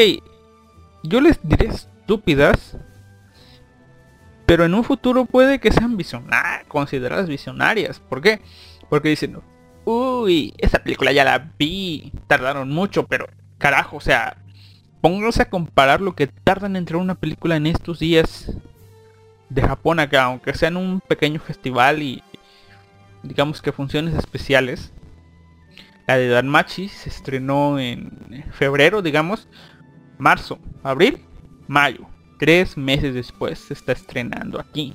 yo les diré estúpidas, pero en un futuro puede que sean consideradas visionarias. ¿Por qué? Porque dicen, uy, esa película ya la vi, tardaron mucho, pero carajo, o sea, pónganse a comparar lo que tardan en una película en estos días de Japón acá, aunque sea en un pequeño festival y digamos que funciones especiales. La de Danmachi se estrenó en febrero, digamos, marzo, abril, mayo. Tres meses después se está estrenando aquí.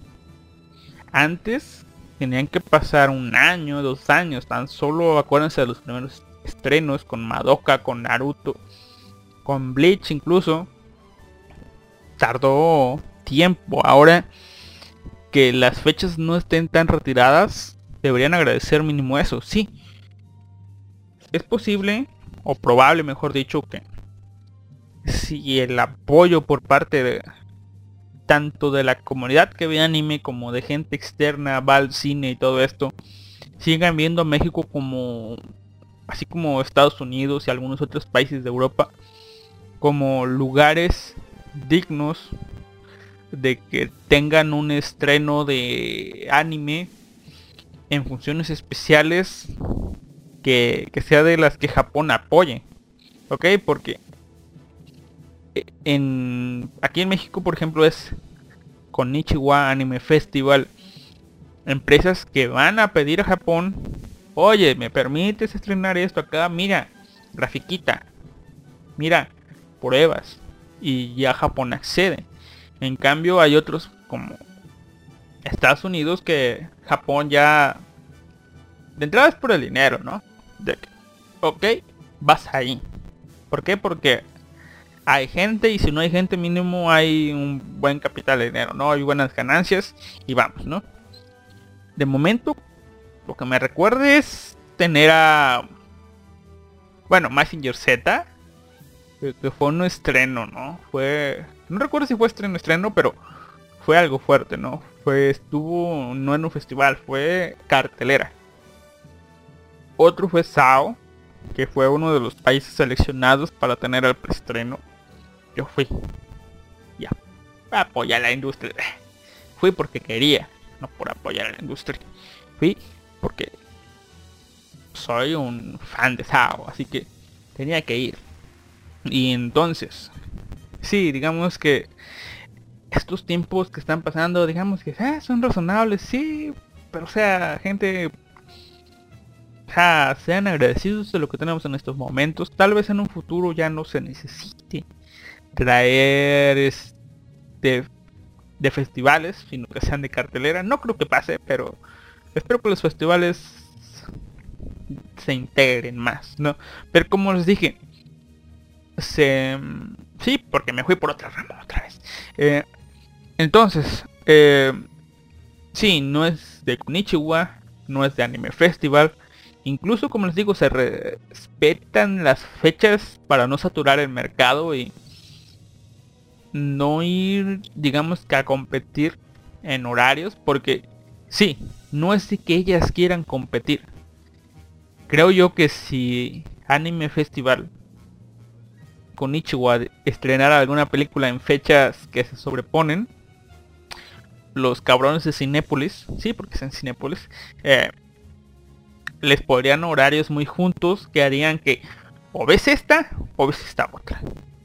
Antes tenían que pasar un año, dos años, tan solo acuérdense de los primeros estrenos con Madoka, con Naruto, con Bleach incluso. Tardó tiempo. Ahora que las fechas no estén tan retiradas, deberían agradecer mínimo eso. Sí. Es posible, o probable mejor dicho, que si el apoyo por parte de tanto de la comunidad que ve anime como de gente externa va al cine y todo esto, sigan viendo a México como, así como Estados Unidos y algunos otros países de Europa, como lugares dignos de que tengan un estreno de anime en funciones especiales que, que sea de las que Japón apoye. ¿Ok? Porque aquí en México, por ejemplo, es con Nichiwa Anime Festival. Empresas que van a pedir a Japón, oye, ¿me permites estrenar esto acá? Mira, grafiquita. Mira, pruebas. Y ya Japón accede. En cambio hay otros como Estados Unidos que Japón ya... De entrada es por el dinero, ¿no? De ok, vas ahí. ¿Por qué? Porque hay gente y si no hay gente mínimo hay un buen capital de dinero, ¿no? Hay buenas ganancias y vamos, ¿no? De momento, lo que me recuerde es tener a... Bueno, Messenger Z, que fue un estreno, ¿no? Fue... No recuerdo si fue estreno estreno, pero fue algo fuerte, ¿no? Fue, estuvo no en un festival, fue cartelera. Otro fue Sao, que fue uno de los países seleccionados para tener el preestreno yo fui. Ya. Apoyar a la industria. Fui porque quería, no por apoyar a la industria. Fui porque soy un fan de Sao, así que tenía que ir. Y entonces, sí, digamos que estos tiempos que están pasando, digamos que ah, son razonables, sí, pero o sea, gente, sean agradecidos de lo que tenemos en estos momentos. Tal vez en un futuro ya no se necesite traer este, de festivales, sino que sean de cartelera. No creo que pase, pero espero que los festivales se integren más, ¿no? Pero como les dije, se... Sí, porque me fui por otra rama otra vez. Eh, entonces, eh, sí, no es de Konichiwa, no es de Anime Festival. Incluso, como les digo, se respetan las fechas para no saturar el mercado y no ir, digamos que a competir en horarios, porque sí, no es de que ellas quieran competir. Creo yo que si Anime Festival con Ichiwa estrenara alguna película en fechas que se sobreponen, los cabrones de Cinépolis, sí, porque es en Cinépolis, eh, les podrían horarios muy juntos que harían que o ves esta o ves esta otra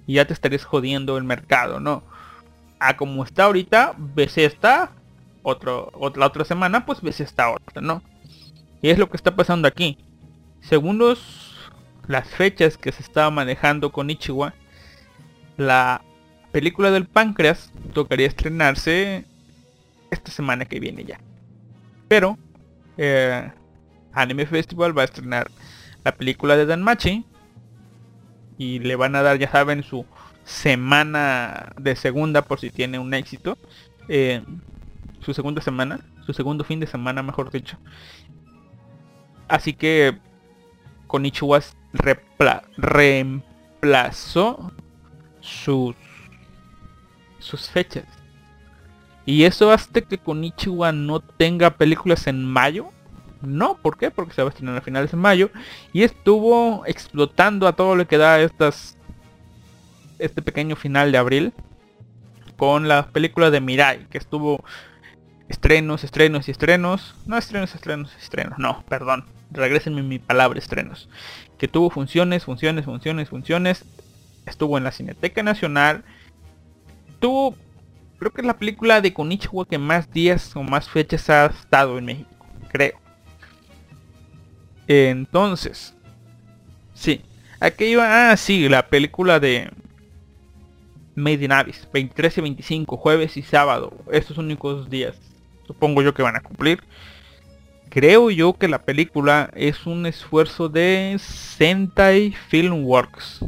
y ya te estarías jodiendo el mercado, ¿no? A como está ahorita, ves esta, otro, otra, otra semana, pues ves esta otra, ¿no? Y es lo que está pasando aquí. Según los, las fechas que se estaba manejando con Ichiwa, la película del páncreas tocaría estrenarse esta semana que viene ya. Pero eh, Anime Festival va a estrenar la película de Danmachi y le van a dar, ya saben, su semana de segunda por si tiene un éxito. Eh, su segunda semana, su segundo fin de semana, mejor dicho. Así que repla reemplazó sus, sus fechas. Y eso hace que Konichiwa no tenga películas en mayo. No, ¿por qué? Porque se va a estrenar a finales de mayo y estuvo explotando a todo lo que da estas este pequeño final de abril con la película de Mirai, que estuvo estrenos, estrenos y estrenos. No estrenos, estrenos, estrenos. No, perdón. Regrésenme mi palabra estrenos. Que tuvo funciones, funciones, funciones, funciones. Estuvo en la Cineteca Nacional. Tuvo, creo que es la película de Konichiwa que más días o más fechas ha estado en México. Creo. Entonces. Sí. Aquí iba. Ah, sí, la película de Made in Abyss, 23 y 25, jueves y sábado, estos únicos días, supongo yo que van a cumplir. Creo yo que la película es un esfuerzo de Sentai Filmworks,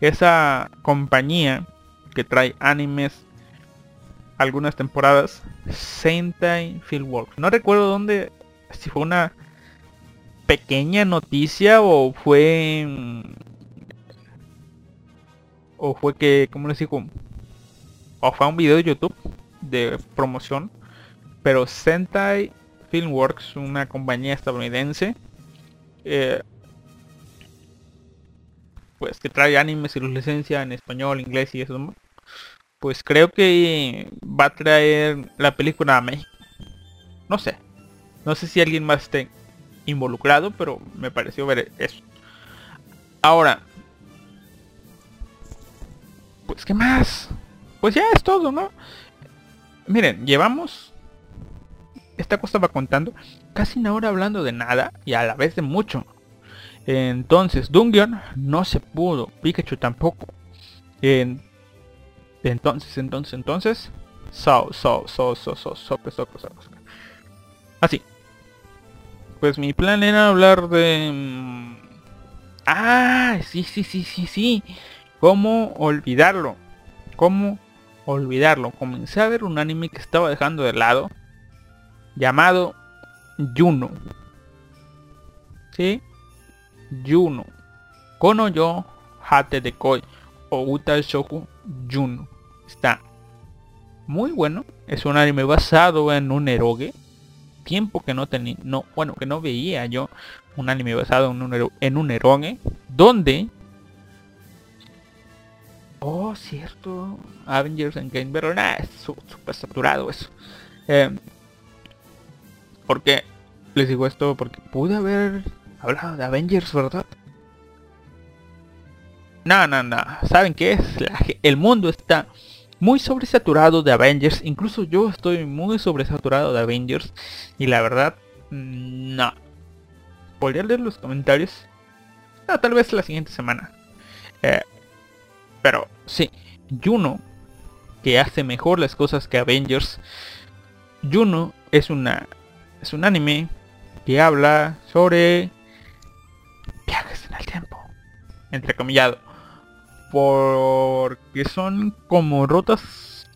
esa compañía que trae animes algunas temporadas, Sentai Filmworks. No recuerdo dónde, si fue una pequeña noticia o fue o fue que, como les digo, o fue un video de YouTube de promoción, pero Sentai Filmworks, una compañía estadounidense, eh, pues que trae animes y los licencia en español, inglés y eso, pues creo que va a traer la película a México. No sé, no sé si alguien más esté involucrado, pero me pareció ver eso. Ahora, pues, ¿qué más? Pues ya es todo, ¿no? Miren, llevamos... Esta cosa va contando casi una hora hablando de nada y a la vez de mucho. Entonces, Dungeon no se pudo. Pikachu tampoco. entonces, entonces, entonces. So, so, so, so, so, so, so, so, so. Así. Pues mi plan era hablar de... Mm, ah, sí, sí, sí, sí, sí. ¿Cómo olvidarlo? ¿Cómo olvidarlo? Comencé a ver un anime que estaba dejando de lado. Llamado Juno. ¿Sí? Juno. Kono yo hate de koi o uta shoku Juno. Está muy bueno. Es un anime basado en un eroge. Tiempo que no tenía, no, bueno, que no veía yo un anime basado en un, en un eroge. Donde Oh, cierto. Avengers Game, pero nada, es súper saturado eso. Eh, ¿Por qué les digo esto? Porque pude haber hablado de Avengers, ¿verdad? No, no, no. ¿Saben qué es? el mundo está muy sobresaturado de Avengers. Incluso yo estoy muy sobresaturado de Avengers. Y la verdad, no. ¿Podría leer los comentarios? No, tal vez la siguiente semana. Eh, pero sí, Juno, que hace mejor las cosas que Avengers. Juno es una es un anime que habla sobre viajes en el tiempo, entrecomillado, porque son como rutas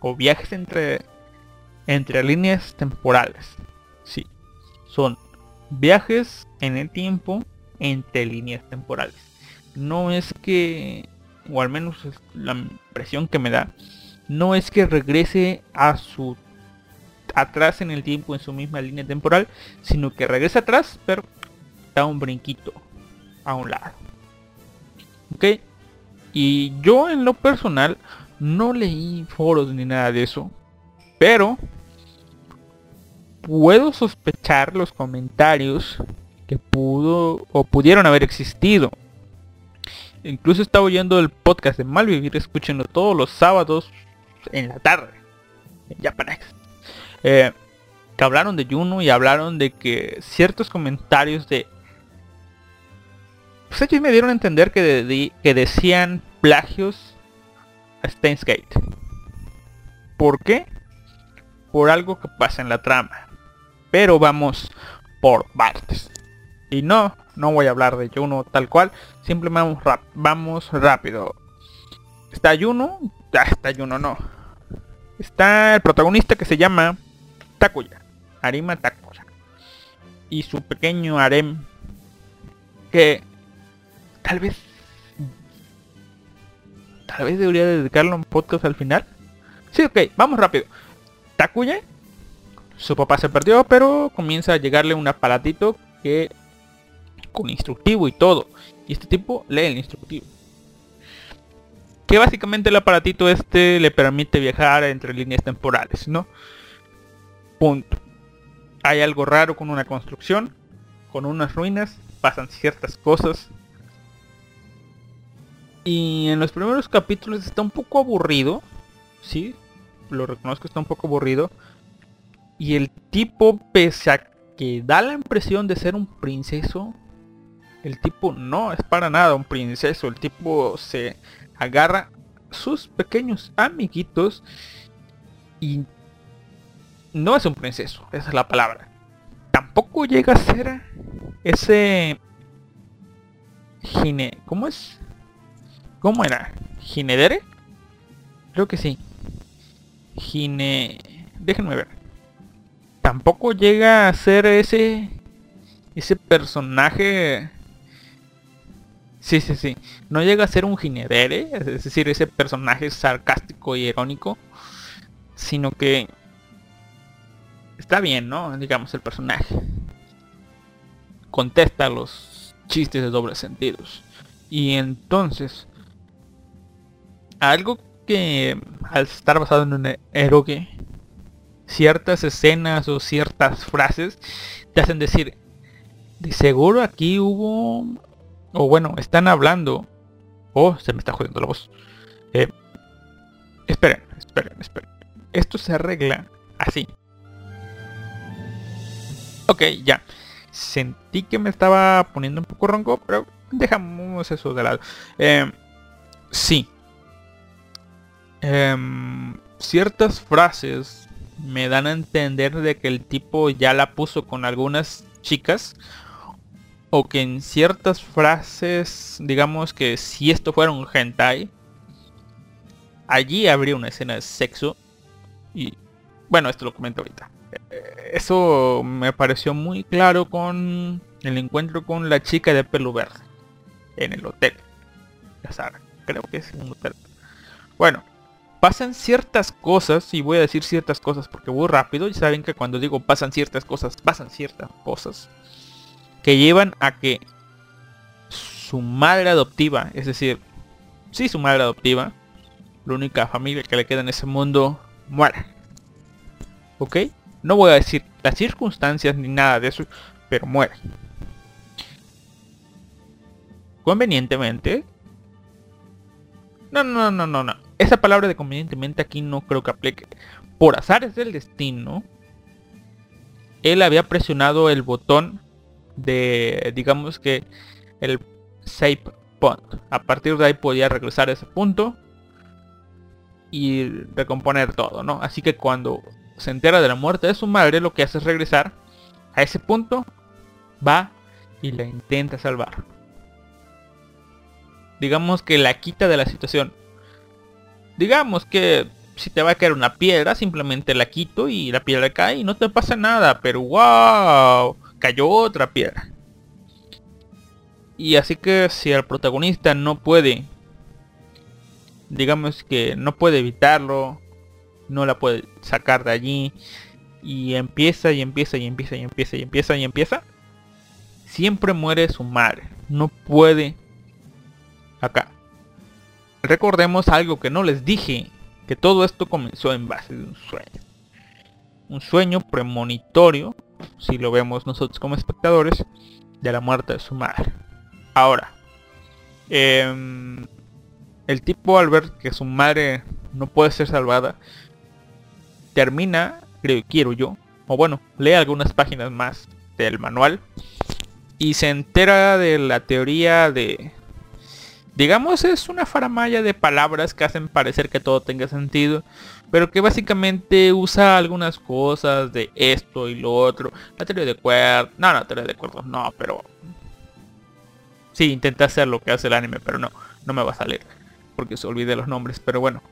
o viajes entre entre líneas temporales. Sí, son viajes en el tiempo entre líneas temporales. No es que o al menos la impresión que me da, no es que regrese a su atrás en el tiempo en su misma línea temporal, sino que regresa atrás, pero da un brinquito a un lado. ¿Ok? Y yo en lo personal no leí foros ni nada de eso, pero puedo sospechar los comentarios que pudo o pudieron haber existido Incluso estaba oyendo el podcast de Malvivir, escúchenlo todos los sábados en la tarde. En Japanex. Eh, que hablaron de Juno y hablaron de que ciertos comentarios de... Pues ellos me dieron a entender que, decían plagios a Steins Gate. ¿Por qué? Por algo que pasa en la trama. Pero vamos por partes. Y no, no voy a hablar de Juno tal cual. Simplemente vamos, rápido. Está Juno. Ya está Juno, no. Está el protagonista que se llama Takuya. Arima Takuya. Y su pequeño harem. Que tal vez... Tal vez debería dedicarle un podcast al final. Sí, ok, vamos rápido. Takuya su papá se perdió, pero comienza a llegarle un aparatito que con instructivo y todo. Y este tipo lee el instructivo. Que básicamente el aparatito este le permite viajar entre líneas temporales, ¿no? Punto. Hay algo raro con una construcción, con unas ruinas, pasan ciertas cosas. Y en los primeros capítulos está un poco aburrido, ¿sí? Lo reconozco, está un poco aburrido. Y el tipo, pese a que da la impresión de ser un princeso, el tipo no es para nada un princeso. El tipo se agarra sus pequeños amiguitos y no es un princeso, esa es la palabra. Tampoco llega a ser ese gine, ¿cómo es? ¿Cómo era? ¿Ginedere? Creo que sí. Gine, déjenme ver. Tampoco llega a ser ese ese personaje Sí, sí, sí. No llega a ser un ginedere, es decir, ese personaje sarcástico y irónico, sino que está bien, ¿no? Digamos, el personaje. Contesta los chistes de dobles sentidos. Y entonces, algo que al estar basado en un eroge, ciertas escenas o ciertas frases te hacen decir, de seguro aquí hubo o bueno, están hablando. Oh, se me está jodiendo la voz. Eh, esperen, esperen, esperen. Esto se arregla así. Ok, ya. Sentí que me estaba poniendo un poco ronco, pero dejamos eso de lado. Eh, sí. Em, ciertas frases me dan a entender de que el tipo ya la puso con algunas chicas o que en ciertas frases, digamos que si esto fuera un hentai, allí habría una escena de sexo. Y bueno, esto lo comento ahorita. Eh, eso me pareció muy claro con el encuentro con la chica de pelo verde en el hotel. Ya saben, creo que es un hotel. Bueno, pasan ciertas cosas, y voy a decir ciertas cosas porque voy rápido, y saben que cuando digo pasan ciertas cosas, pasan ciertas cosas que llevan a que su madre adoptiva, es decir, sí su madre adoptiva, la única familia que le queda en ese mundo, muera. ¿Ok? No voy a decir las circunstancias ni nada de eso, pero muere. Convenientemente. No, no, no, no, no. Esa palabra de convenientemente aquí no creo que aplique. Por azares del destino, él había presionado el botón de, digamos que, el save point. A partir de ahí podía regresar a ese punto y recomponer todo, ¿no? Así que cuando se entera de la muerte de su madre, lo que hace es regresar a ese punto, va y la intenta salvar. Digamos que la quita de la situación. Digamos que si te va a caer una piedra, simplemente la quito y la piedra cae y no te pasa nada. Pero wow, cayó otra piedra. Y así que si el protagonista no puede, digamos que no puede evitarlo, no la puede sacar de allí, y empieza y empieza y empieza y empieza y empieza y empieza, siempre muere su madre. No puede acá. Recordemos algo que no les dije, que todo esto comenzó en base de un sueño. Un sueño premonitorio si lo vemos nosotros como espectadores, de la muerte de su madre. Ahora, em, el tipo al ver que su madre no puede ser salvada, termina, creo quiero yo, o bueno, lee algunas páginas más del manual y se entera de la teoría de digamos es una faramaya de palabras que hacen parecer que todo tenga sentido pero que básicamente usa algunas cosas de esto y lo otro. La teoría de cuerdas, no, la teoría de cuerdas no, pero... Sí, intenta hacer lo que hace el anime, pero no, no me va a salir. Porque se olvide los nombres, pero bueno.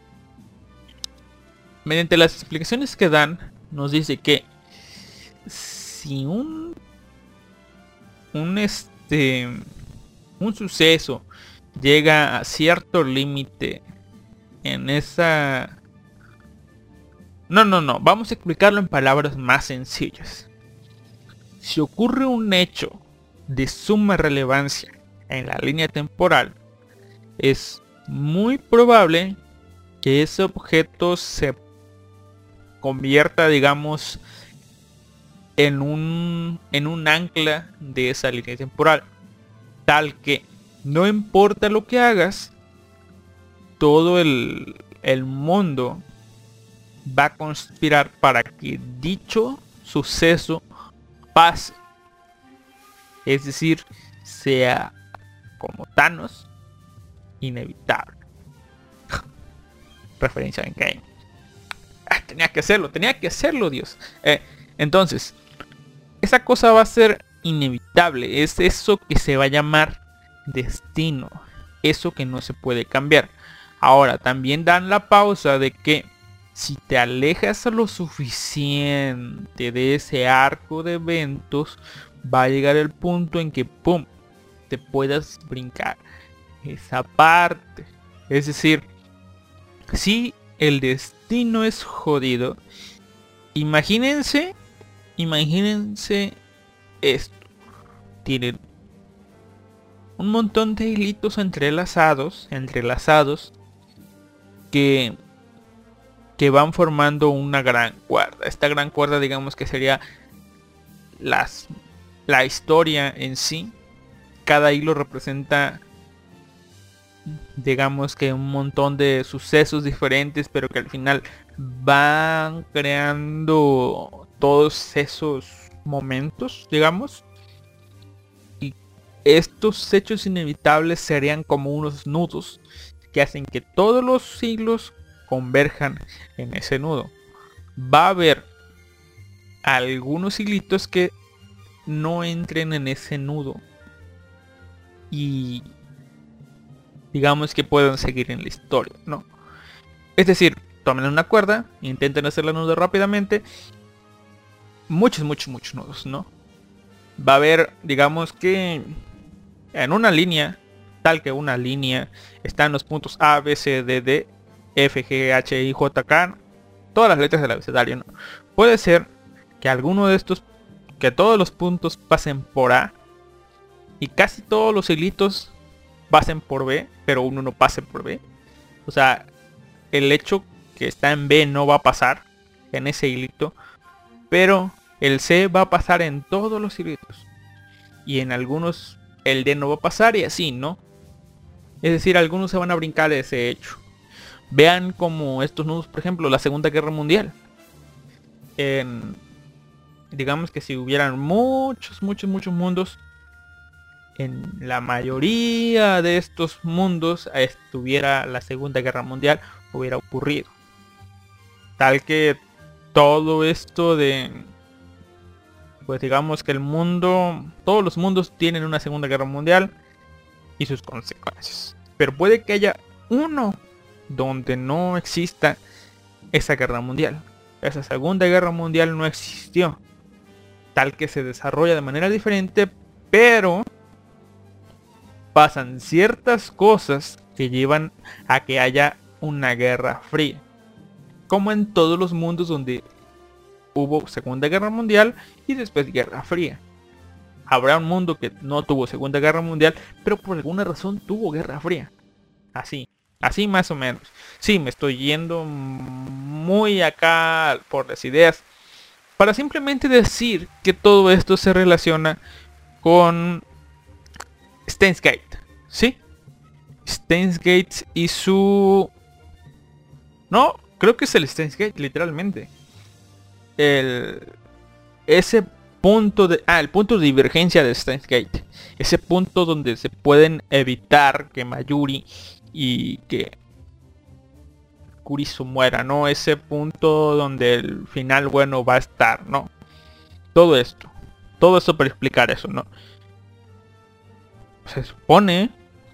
Mediante las explicaciones que dan, nos dice que si un... Un este... Un suceso llega a cierto límite en esa No, no, no. Vamos a explicarlo en palabras más sencillas. Si ocurre un hecho de suma relevancia en la línea temporal, es muy probable que ese objeto se convierta, digamos, en un, en un ancla de esa línea temporal. Tal que no importa lo que hagas, todo el, el mundo va a conspirar para que dicho suceso pase. Es decir, sea como Thanos, inevitable. Referencia en game. Ah, tenía que hacerlo, tenía que hacerlo, Dios. Eh, entonces, esa cosa va a ser inevitable. Es eso que se va a llamar destino. Eso que no se puede cambiar. Ahora, también dan la pausa de que si te alejas lo suficiente de ese arco de eventos, va a llegar el punto en que, ¡pum!, te puedas brincar esa parte. Es decir, si el destino es jodido, imagínense, imagínense esto. Tienen un montón de hilitos entrelazados, entrelazados, que que van formando una gran cuerda. Esta gran cuerda digamos que sería las, la historia en sí. Cada hilo representa digamos que un montón de sucesos diferentes, pero que al final van creando todos esos momentos, digamos. Estos hechos inevitables serían como unos nudos que hacen que todos los siglos converjan en ese nudo. Va a haber algunos hilitos que no entren en ese nudo. Y digamos que puedan seguir en la historia, ¿no? Es decir, tomen una cuerda, intenten hacer la nudo rápidamente. Muchos, muchos, muchos nudos, ¿no? Va a haber, digamos que en una línea, tal que una línea, están los puntos A, B, C, D, D F, G, H, I, J, K, todas las letras del abecedario. Puede ser que alguno de estos, que todos los puntos pasen por A y casi todos los hilitos pasen por B, pero uno no pase por B. O sea, el hecho que está en B no va a pasar en ese hilito, pero el C va a pasar en todos los hilitos. Y en algunos el D no va a pasar y así, ¿no? Es decir, algunos se van a brincar ese hecho. Vean como estos nudos, por ejemplo, la Segunda Guerra Mundial. digamos que si hubieran muchos, muchos, muchos mundos, en la mayoría de estos mundos estuviera la Segunda Guerra Mundial, hubiera ocurrido. Tal que todo esto de... Pues digamos que el mundo, todos los mundos tienen una Segunda Guerra Mundial y sus consecuencias. Pero puede que haya uno donde no exista esa guerra mundial. Esa segunda guerra mundial no existió. Tal que se desarrolla de manera diferente, pero pasan ciertas cosas que llevan a que haya una guerra fría. Como en todos los mundos donde hubo Segunda Guerra Mundial y después Guerra Fría. Habrá un mundo que no tuvo Segunda Guerra Mundial, pero por alguna razón tuvo Guerra Fría. Así. Así más o menos. Sí, me estoy yendo muy acá por las ideas. Para simplemente decir que todo esto se relaciona con Steins Gate. ¿Sí? Steins Gate y su... No, creo que es el Steins Gate, literalmente. El... Ese punto de... Ah, el punto de divergencia de Steins Gate. Ese punto donde se pueden evitar que Mayuri y que Kurisu muera, ¿no? Ese punto donde el final bueno va a estar, ¿no? Todo esto. Todo esto para explicar eso, ¿no? Se supone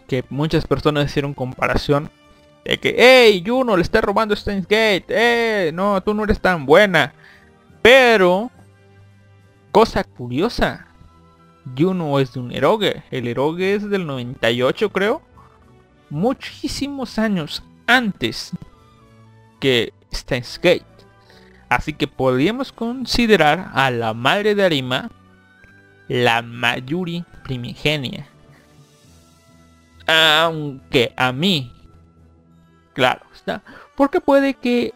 que muchas personas hicieron comparación de que, hey, Juno le está robando Steins Gate, eh, no, tú no eres tan buena. Pero, cosa curiosa, Juno es de un eroge, el eroge es del 98 creo muchísimos años antes que Steins Gate. Así que podríamos considerar a la madre de Arima la Mayuri primigenia. Aunque a mí, claro está, porque puede que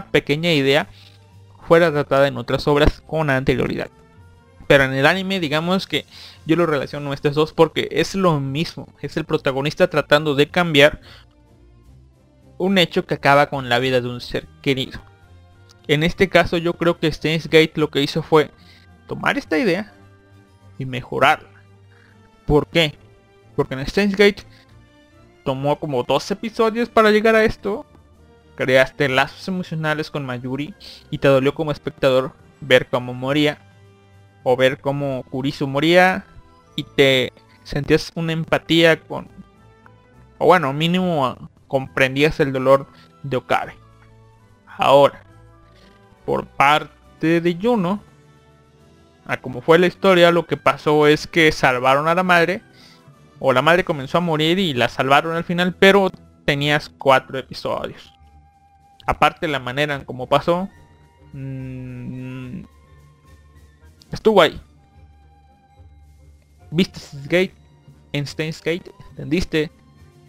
pequeña idea fuera tratada en otras obras con anterioridad. Pero en el anime digamos que yo lo relaciono a estos dos porque es lo mismo. Es el protagonista tratando de cambiar un hecho que acaba con la vida de un ser querido. En este caso yo creo que Steins Gate lo que hizo fue tomar esta idea y mejorarla. ¿Por qué? Porque en Steins Gate tomó como dos episodios para llegar a esto. Creaste lazos emocionales con Mayuri y te dolió como espectador ver cómo moría. O ver cómo Kurisu moría y te sentías una empatía con... O bueno, mínimo comprendías el dolor de Okabe. Ahora, por parte de Juno, a como fue la historia, lo que pasó es que salvaron a la madre o la madre comenzó a morir y la salvaron al final, pero tenías cuatro episodios. Aparte la manera en cómo pasó, mmm, estuvo ahí. Viste Gate en Steins Gate, entendiste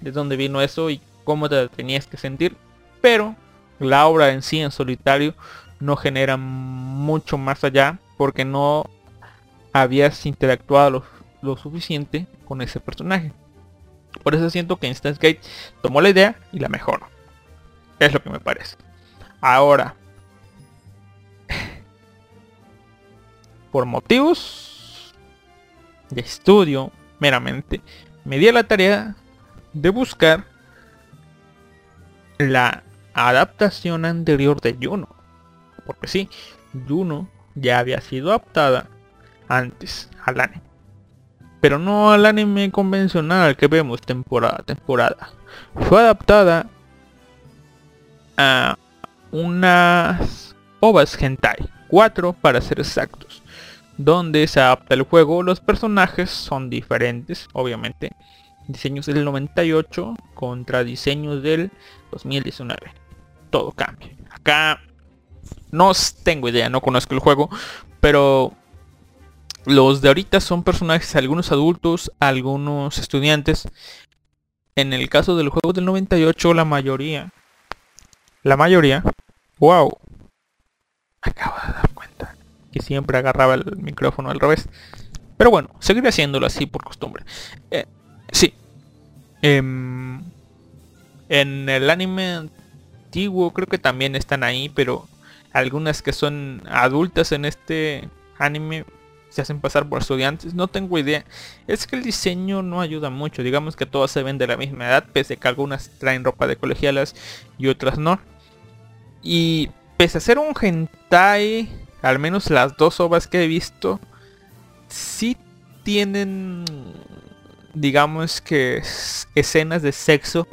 de dónde vino eso y cómo te tenías que sentir, pero la obra en sí en solitario no genera mucho más allá porque no habías interactuado lo, suficiente con ese personaje. Por eso siento que Instant Gate tomó la idea y la mejoró. Es lo que me parece. Ahora, por motivos de estudio meramente, me di a la tarea de buscar la adaptación anterior de Juno. Porque sí, Juno ya había sido adaptada antes al anime pero no al anime convencional que vemos temporada a temporada. Fue adaptada a unas ovas hentai, 4 para ser exactos, donde se adapta el juego, los personajes son diferentes, obviamente. Diseños del 98 contra diseños del 2019. Todo cambia. Acá no tengo idea, no conozco el juego, pero los de ahorita son personajes, algunos adultos, algunos estudiantes. En el caso del juego del 98, la mayoría, la mayoría, wow, acabo de dar cuenta que siempre agarraba el micrófono al revés. Pero bueno, seguiré haciéndolo así por costumbre. Eh, sí. Em, en el anime antiguo creo que también están ahí, pero algunas que son adultas en este anime se hacen pasar por estudiantes, no tengo idea. Es que el diseño no ayuda mucho, digamos que todas se ven de la misma edad, pese a que algunas traen ropa de colegialas y otras no. Y pese a ser un hentai, al menos las dos obras que he visto, sí tienen, digamos que escenas de sexo,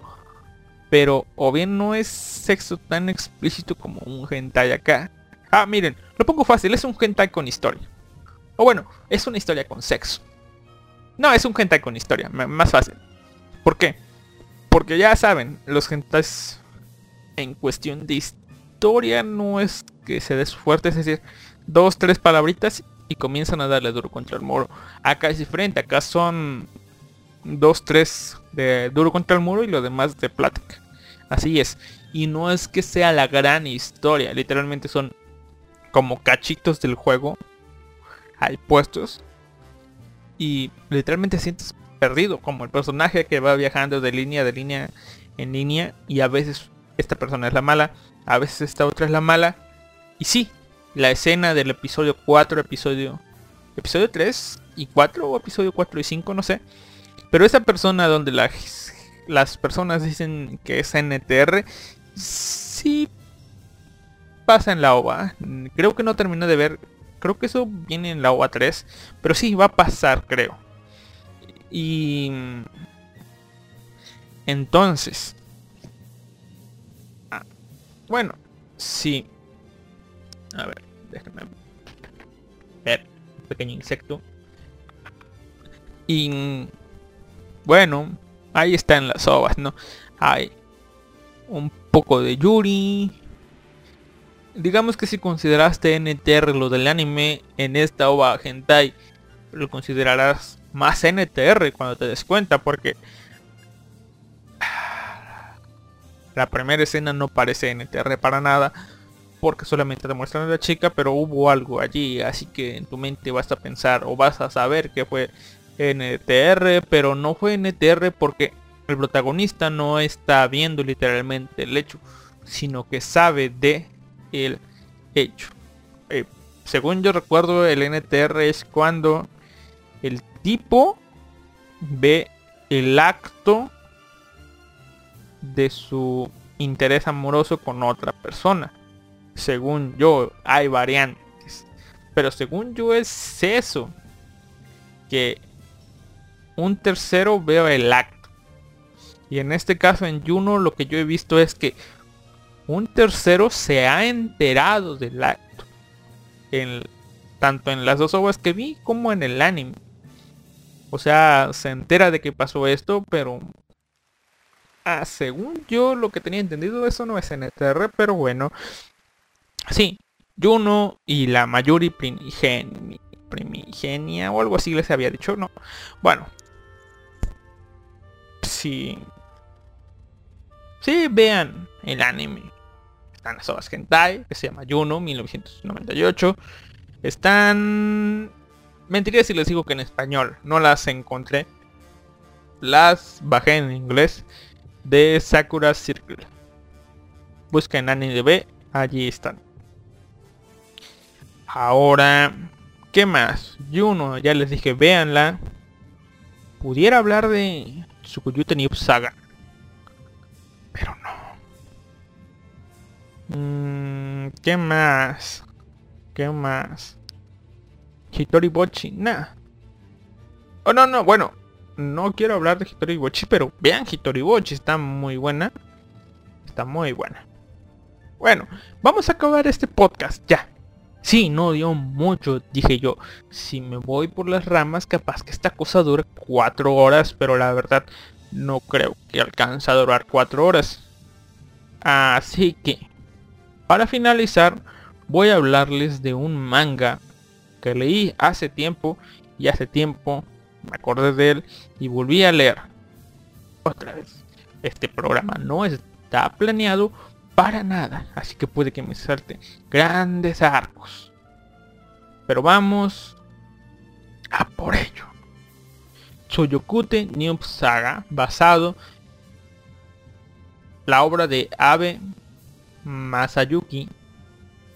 pero o bien no es sexo tan explícito como un hentai acá. Ah, miren, lo pongo fácil, es un hentai con historia. O bueno, es una historia con sexo. No, es un hentai con historia, más fácil. ¿Por qué? Porque ya saben, los hentais en cuestión de historia no es que se des fuerte, es decir, dos, tres palabritas y comienzan a darle duro contra el muro. Acá es diferente, acá son dos, tres de duro contra el muro y lo demás de plática. Así es. Y no es que sea la gran historia, literalmente son como cachitos del juego hay puestos y literalmente sientes perdido como el personaje que va viajando de línea de línea en línea y a veces esta persona es la mala, a veces esta otra es la mala y sí, la escena del episodio 4, episodio episodio 3 y 4 o episodio 4 y 5, no sé. Pero esa persona donde las, las personas dicen que es NTR, sí pasa en la OVA. Creo que no terminé de ver Creo que eso viene en la OA 3. Pero sí, va a pasar, creo. Y... Entonces... Bueno, sí. A ver, déjame ver. Un pequeño insecto. Y... Bueno, ahí están las ovas, ¿no? Hay un poco de Yuri. digamos que si consideraste NTR lo del anime en esta ova hentai, lo considerarás más NTR cuando te des cuenta porque la primera escena no parece NTR para nada porque solamente te muestran a la chica pero hubo algo allí así que en tu mente vas a pensar o vas a saber que fue NTR pero no fue NTR porque el protagonista no está viendo literalmente el hecho sino que sabe de el hecho. Eh, según yo recuerdo el NTR es cuando el tipo ve el acto de su interés amoroso con otra persona. Según yo, hay variantes. Pero según yo es eso. Que un tercero veo el acto. Y en este caso en Juno lo que yo he visto es que un tercero se ha enterado del acto. En, tanto en las dos obras que vi como en el anime. O sea, se entera de que pasó esto, pero... Ah, según yo lo que tenía entendido, eso no es NTR, pero bueno. Sí, Juno y la Mayuri primigenia, primigenia o algo así les había dicho, ¿no? Bueno. Sí. Sí, vean el anime. Están las obras hentai, que se llama Juno, 1998. Están Mentiría si les digo que en español. No las encontré. Las bajé en inglés. De Sakura Circle. Busca en AniDB. Allí están. Ahora. ¿Qué más? Juno, ya les dije, véanla. Pudiera hablar de Tsukuyute New Saga. Pero no. Mm, ¿Qué más? ¿Qué más? Hitori Bochi, nada. Oh, no, no, bueno. No quiero hablar de Hitori Bochi, pero vean Hitori Bochi, está muy buena. Está muy buena. Bueno, vamos a acabar este podcast ya. Sí, no dio mucho, dije yo. Si me voy por las ramas, capaz que esta cosa dure cuatro horas, pero la verdad no creo que alcance a durar cuatro horas. Así que, para finalizar, voy a hablarles de un manga que leí hace tiempo y hace tiempo me acordé de él y volví a leer. Otra vez, este programa no está planeado para nada, así que puede que me salte grandes arcos. Pero vamos a por ello. Choyokute New Saga, basado la obra de Abe Masayuki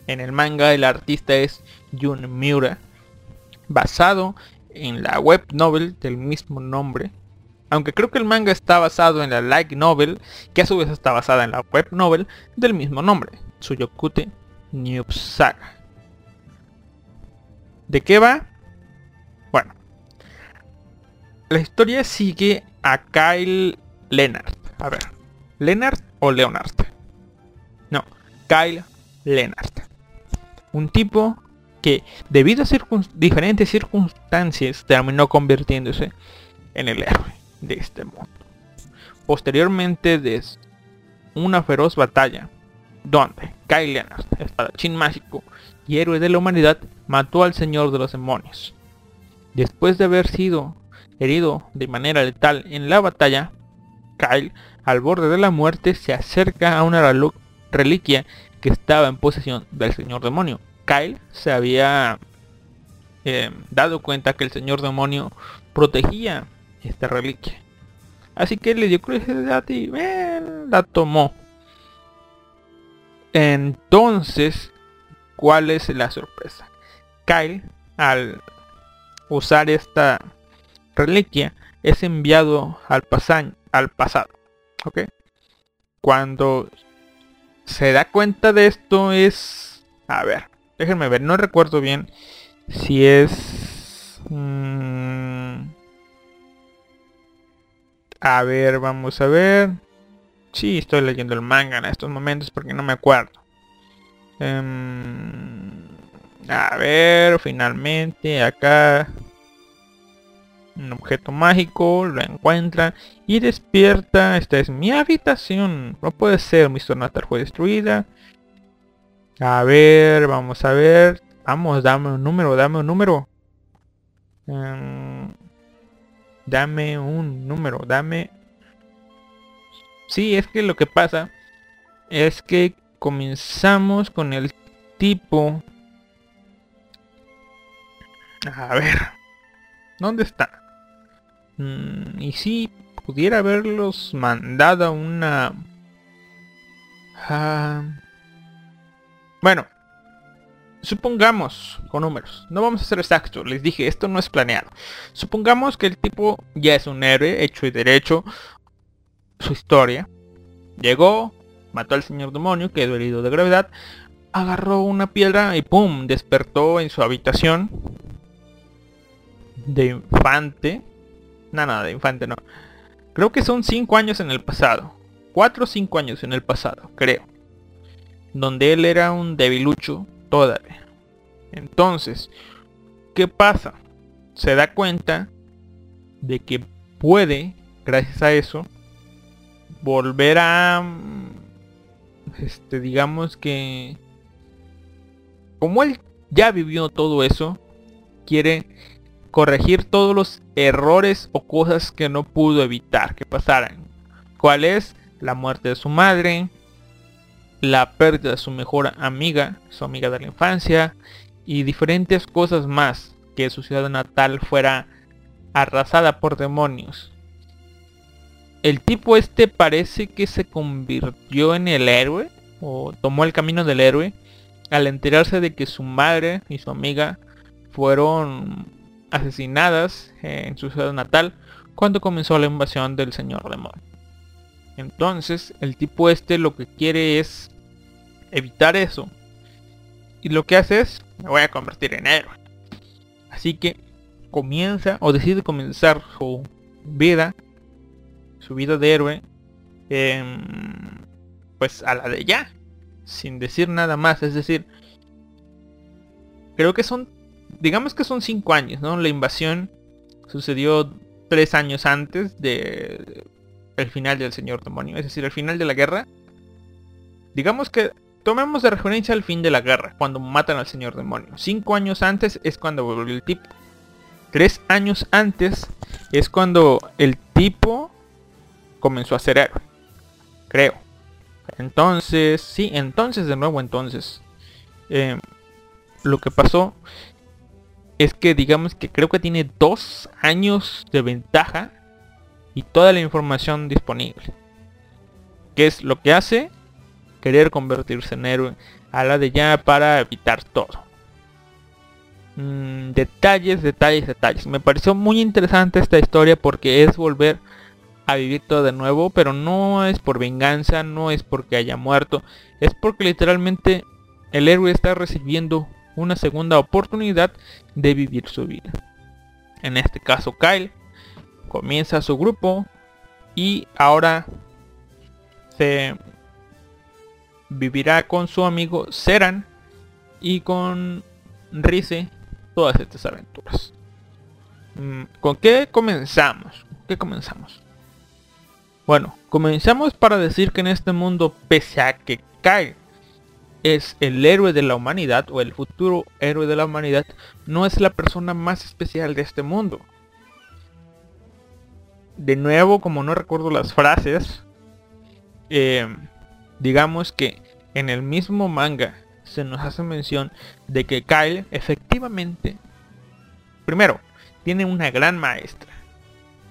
en el manga el artista es Jun Miura, basado en la web novel del mismo nombre. Aunque creo que el manga está basado en la light novel, que a su vez está basada en la web novel del mismo nombre, Tsuyokute New Saga. ¿De qué va? Bueno, la historia sigue a Kyle Leonard. A ver, ¿Leonard o Leonard? No, Kyle Leonard un tipo que debido a diferentes circunstancias terminó convirtiéndose en el héroe de este mundo. Posteriormente de una feroz batalla donde Kyle Leonard, espadachín mágico y héroe de la humanidad, mató al señor de los demonios. Después de haber sido herido de manera letal en la batalla, Kyle, al borde de la muerte, se acerca a una reliquia que estaba en posesión del señor demonio. Kyle se había eh, dado cuenta que el señor demonio protegía esta reliquia. Así que le dio curiosidad y eh, la tomó. Entonces, ¿cuál es la sorpresa? Kyle, al usar esta reliquia, es enviado al, al pasado. ¿Ok? Cuando se da cuenta de esto es... A ver, déjenme ver, no recuerdo bien si es... Mm, a ver, vamos a ver. Sí, estoy leyendo el manga en estos momentos porque no me acuerdo. Em, a ver, finalmente acá un objeto mágico, lo encuentra y despierta. Esta es mi habitación. No puede ser, mi Natal fue destruida. A ver, vamos a ver. Vamos, dame un número, dame un número. Em, dame un número, dame... Sí, es que lo que pasa es que comenzamos con el tipo... A ver. ¿Dónde está? Mm, y si pudiera haberlos mandado a una... Ah, bueno, supongamos, con números, no vamos a ser exactos, les dije, esto no es planeado. Supongamos que el tipo ya es un héroe, hecho y derecho, su historia. Llegó, mató al señor demonio, quedó herido de gravedad, agarró una piedra y ¡pum! despertó en su habitación de infante. No, nada, de infante no. Creo que son 5 años en el pasado. 4 o 5 años en el pasado, creo donde él era un debilucho todavía. Entonces, ¿qué pasa? Se da cuenta de que puede, gracias a eso, volver a, este, digamos que, como él ya vivió todo eso, quiere corregir todos los errores o cosas que no pudo evitar que pasaran. ¿Cuál es? La muerte de su madre, la pérdida de su mejor amiga, su amiga de la infancia, y diferentes cosas más, que su ciudad natal fuera arrasada por demonios. El tipo este parece que se convirtió en el héroe, o tomó el camino del héroe, al enterarse de que su madre y su amiga fueron asesinadas en su ciudad natal cuando comenzó la invasión del señor demonio. Entonces el tipo este lo que quiere es evitar eso. Y lo que hace es, me voy a convertir en héroe. Así que comienza o decide comenzar su vida, su vida de héroe, pues a la de ya, sin decir nada más. Es decir, creo que son, digamos que son cinco años, ¿no? La invasión sucedió tres años antes de el final del Señor Demonio, es decir, el final de la guerra. Digamos que Tomemos de referencia al fin de la guerra, cuando matan al señor demonio. Cinco años antes es cuando volvió el tipo. Tres años antes es cuando el tipo comenzó a ser héroe. Creo. Entonces, sí, entonces de nuevo entonces. Eh, lo que pasó es que digamos que creo que tiene dos años de ventaja y toda la información disponible. ¿Qué es lo que hace? Querer convertirse en héroe a la de ya para evitar todo. Mm, detalles, detalles, detalles. Me pareció muy interesante esta historia porque es volver a vivir todo de nuevo, pero no es por venganza, no es porque haya muerto, es porque literalmente el héroe está recibiendo una segunda oportunidad de vivir su vida. En este caso Kyle comienza su grupo y ahora se vivirá con su amigo Seran y con Rize todas estas aventuras. Mm, ¿Con qué comenzamos? ¿Qué comenzamos? Bueno, comenzamos para decir que en este mundo, pese a que Kai es el héroe de la humanidad o el futuro héroe de la humanidad, no es la persona más especial de este mundo. De nuevo, como no recuerdo las frases, eh, digamos que en el mismo manga se nos hace mención de que Kyle efectivamente, primero, tiene una gran maestra.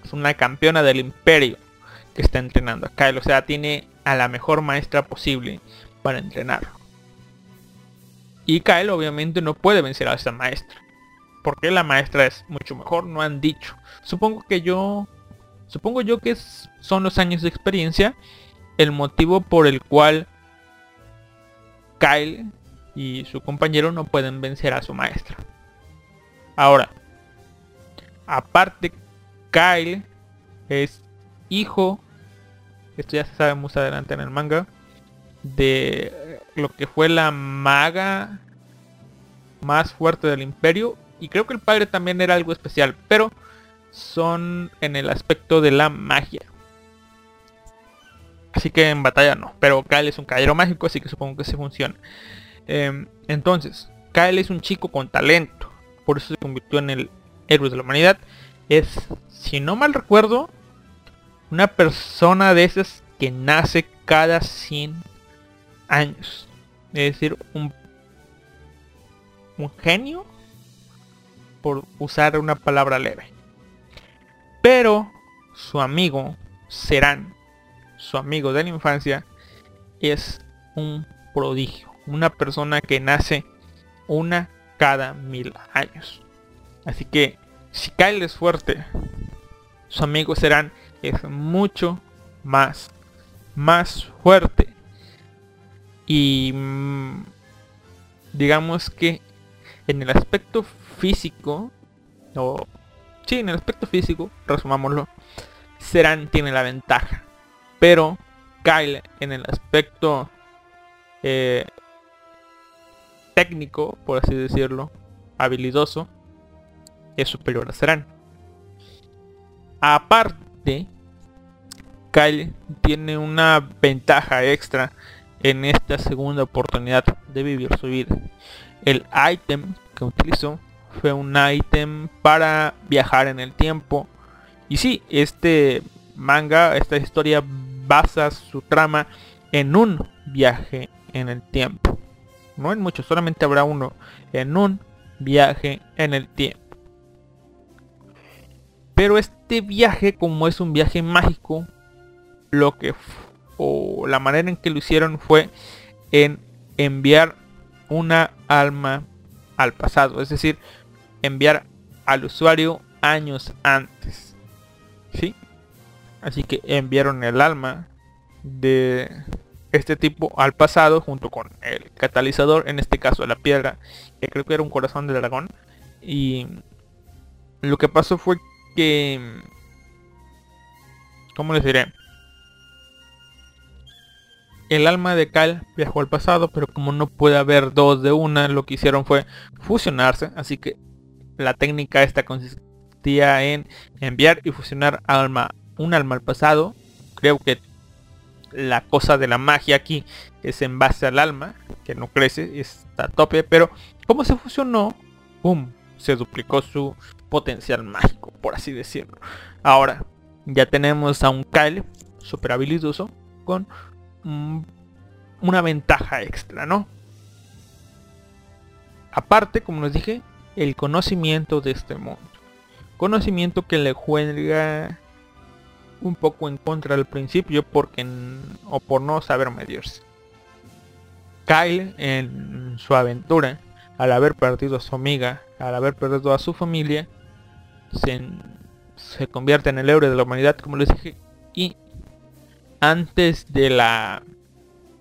Es una campeona del imperio que está entrenando a Kyle. O sea, tiene a la mejor maestra posible para entrenarlo. Y Kyle obviamente no puede vencer a esa maestra. Porque la maestra es mucho mejor, no han dicho. Supongo que yo... Supongo yo que son los años de experiencia el motivo por el cual Kyle y su compañero no pueden vencer a su maestra. Ahora, aparte, Kyle es hijo, esto ya se sabe más adelante en el manga, de lo que fue la maga más fuerte del imperio. Y creo que el padre también era algo especial, pero son en el aspecto de la magia. Así que en batalla no. Pero Kyle es un caballero mágico, así que supongo que se funciona. Em, entonces, Kyle es un chico con talento. Por eso se convirtió en el héroe de la humanidad. Es, si no mal recuerdo, una persona de esas que nace cada 100 años. Es decir, un, un genio, por usar una palabra leve. Pero su amigo, Serán, su amigo de la infancia, es un prodigio. Una persona que nace una cada mil años. Así que si Kyle es fuerte, sus amigos serán es mucho más, más fuerte. Y mm, digamos que en el aspecto físico, o sí, en el aspecto físico, resumámoslo, Serán tiene la ventaja. Pero Kyle en el aspecto eh, técnico, por así decirlo, habilidoso, es superior a Serán. Aparte, Kyle tiene una ventaja extra en esta segunda oportunidad de vivir su vida. El item que utilizó fue un item para viajar en el tiempo. Y sí, este manga, esta historia basa su trama en un viaje en el tiempo no en muchos, solamente habrá uno, en un viaje en el tiempo. Pero este viaje, como es un viaje mágico, lo que o la manera en que lo hicieron fue en enviar una alma al pasado, es decir, enviar al usuario años antes. ¿Sí? Así que enviaron el alma de este tipo al pasado junto con el catalizador, en este caso la piedra, que creo que era un corazón de dragón. Y lo que pasó fue que... ¿Cómo les diré? El alma de Cal viajó al pasado, pero como no puede haber dos de una, lo que hicieron fue fusionarse. Así que la técnica esta consistía en enviar y fusionar alma, un alma al pasado. Creo que la cosa de la magia aquí es en base al alma, que no crece, está a tope, pero como se fusionó, ¡pum! Se duplicó su potencial mágico, por así decirlo. Ahora, ya tenemos a un Kyle super habilidoso con una ventaja extra, ¿no? Aparte, como les dije, el conocimiento de este mundo. Conocimiento que le juega un poco en contra al principio porque o por no saber medirse. Kyle en su aventura, al haber perdido a su amiga, al haber perdido a su familia, se, se convierte en el héroe de la humanidad, como les dije, y antes de la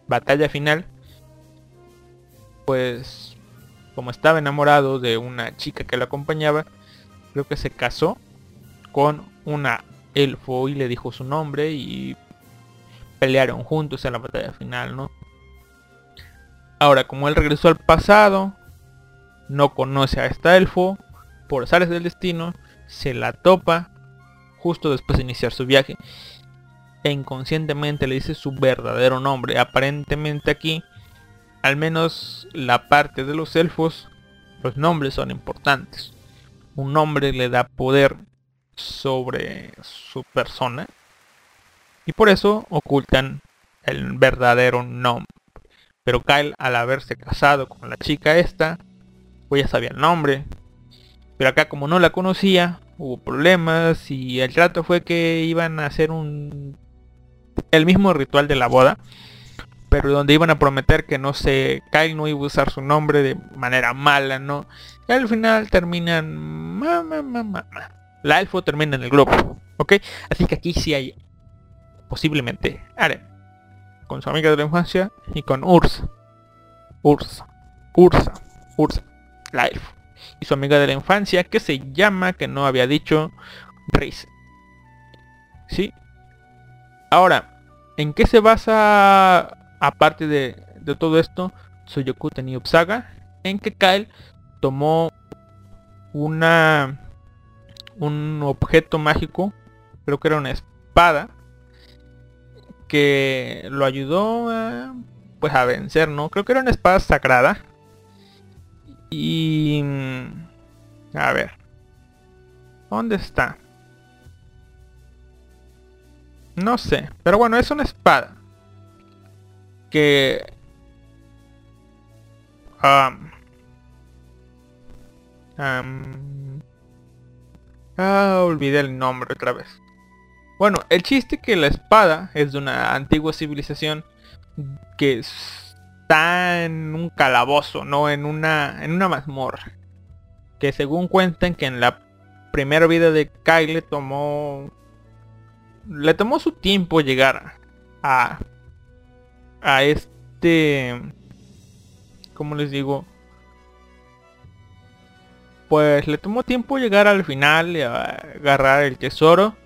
batalla final, pues como estaba enamorado de una chica que lo acompañaba, creo que se casó con una elfo y le dijo su nombre y pelearon juntos en la batalla final, ¿no? Ahora, como él regresó al pasado, no conoce a esta elfo, por sales del destino, se la topa justo después de iniciar su viaje e inconscientemente le dice su verdadero nombre. Aparentemente aquí, al menos la parte de los elfos, los nombres son importantes. Un nombre le da poder sobre su persona y por eso ocultan el verdadero nombre. Pero Kyle al haberse casado con la chica esta, pues ya sabía el nombre. Pero acá como no la conocía, hubo problemas y el trato fue que iban a hacer un el mismo ritual de la boda, pero donde iban a prometer que no se Kyle no iba a usar su nombre de manera mala, ¿no? Y al final terminan mamá mamá la elfo termina en el grupo, ¿ok? Así que aquí sí hay posiblemente Aren con su amiga de la infancia y con Ursa, Ursa, Ursa, Ursa, la elfo y su amiga de la infancia que se llama, que no había dicho, Riz. ¿Sí? Ahora, ¿en qué se basa, aparte de, de todo esto, Soyoku Tenio Saga? En que Kyle tomó una un objeto mágico, creo que era una espada, que lo ayudó a pues a vencer, ¿no? Creo que era una espada sagrada. Y... A ver. ¿Dónde está? No sé. Pero bueno, es una espada. Que... am, am, ah, olvidé el nombre otra vez. Bueno, el chiste que la espada es de una antigua civilización que está en un calabozo, no en una en una mazmorra. Que según cuentan que en la primera vida de Kyle le tomó le tomó su tiempo llegar a a este ¿cómo les digo? Pues le tomó tiempo llegar al final y agarrar el tesoro.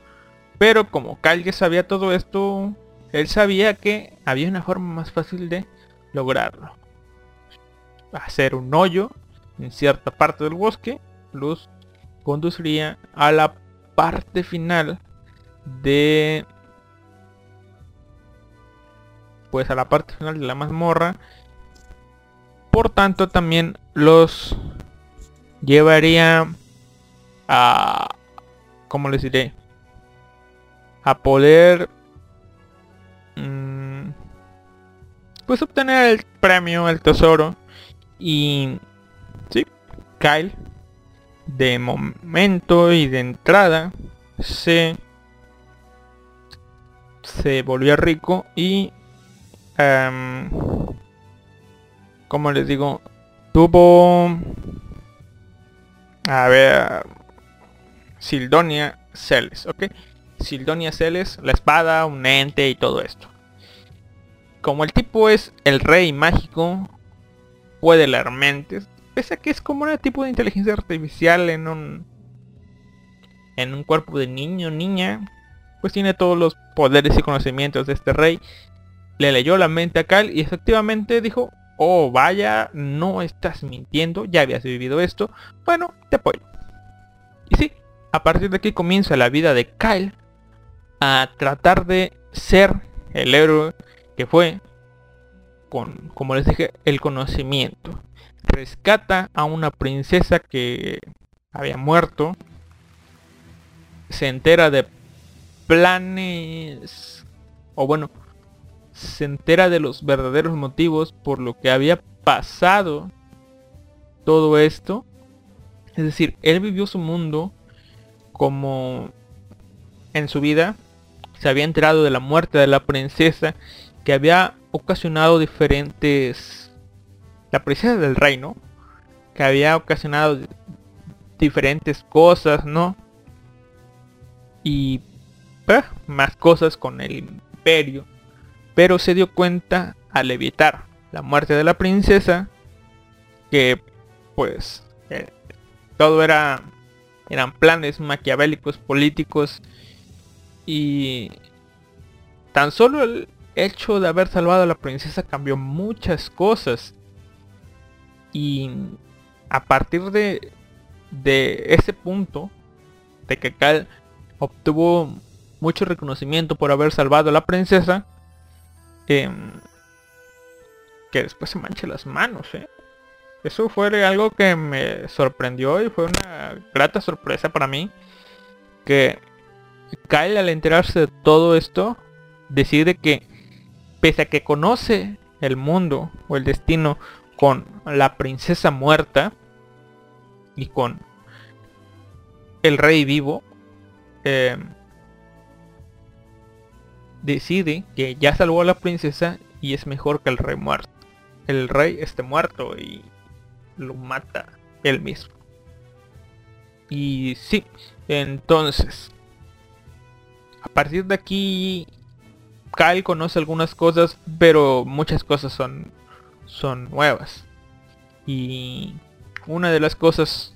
Pero como ya sabía todo esto, él sabía que había una forma más fácil de lograrlo. Hacer un hoyo en cierta parte del bosque los conduciría a la parte final de pues a la parte final de la mazmorra por tanto también los llevaría a como les diré a poder mm, pues obtener el premio el tesoro. Y sí Kyle de momento y de entrada se se volvió rico y em, como les digo tuvo a ver Sildonia Celes ok. Sildonia Celes la espada un ente y todo esto. Como el tipo es el rey mágico puede leer mentes pese a que es como un tipo de inteligencia artificial en un en un cuerpo de niño niña pues tiene todos los poderes y conocimientos de este rey. Le leyó la mente a Cal y efectivamente dijo oh vaya no estás mintiendo ya habías vivido esto bueno te apoyo y sí a partir de aquí comienza la vida de Kyle a tratar de ser el héroe que fue con como les dije el conocimiento rescata a una princesa que había muerto. Se entera de planes. O bueno. Se entera de los verdaderos motivos por lo que había pasado todo esto. Es decir, él vivió su mundo como en su vida. Se había enterado de la muerte de la princesa que había ocasionado diferentes la princesa del reino que había ocasionado diferentes cosas, ¿no? Y eh, más cosas con el imperio. Pero se dio cuenta al evitar la muerte de la princesa que pues eh, todo era eran planes maquiavélicos políticos y tan solo el hecho de haber salvado a la princesa cambió muchas cosas. Y a partir de, de ese punto, de que obtuvo mucho reconocimiento por haber salvado a la princesa, em, que después se manche las manos, ¿eh? Eso fue algo que me sorprendió y fue una grata sorpresa para mí. Que Kyle al enterarse de todo esto, decide que pese a que conoce el mundo o el destino con la princesa muerta y con el rey vivo, eh, decide que ya salvó a la princesa y es mejor que el rey muerto. El rey esté muerto y lo mata él mismo. Y sí, entonces, a partir de aquí, Kyle conoce algunas cosas, pero muchas cosas son son nuevas. Y una de las cosas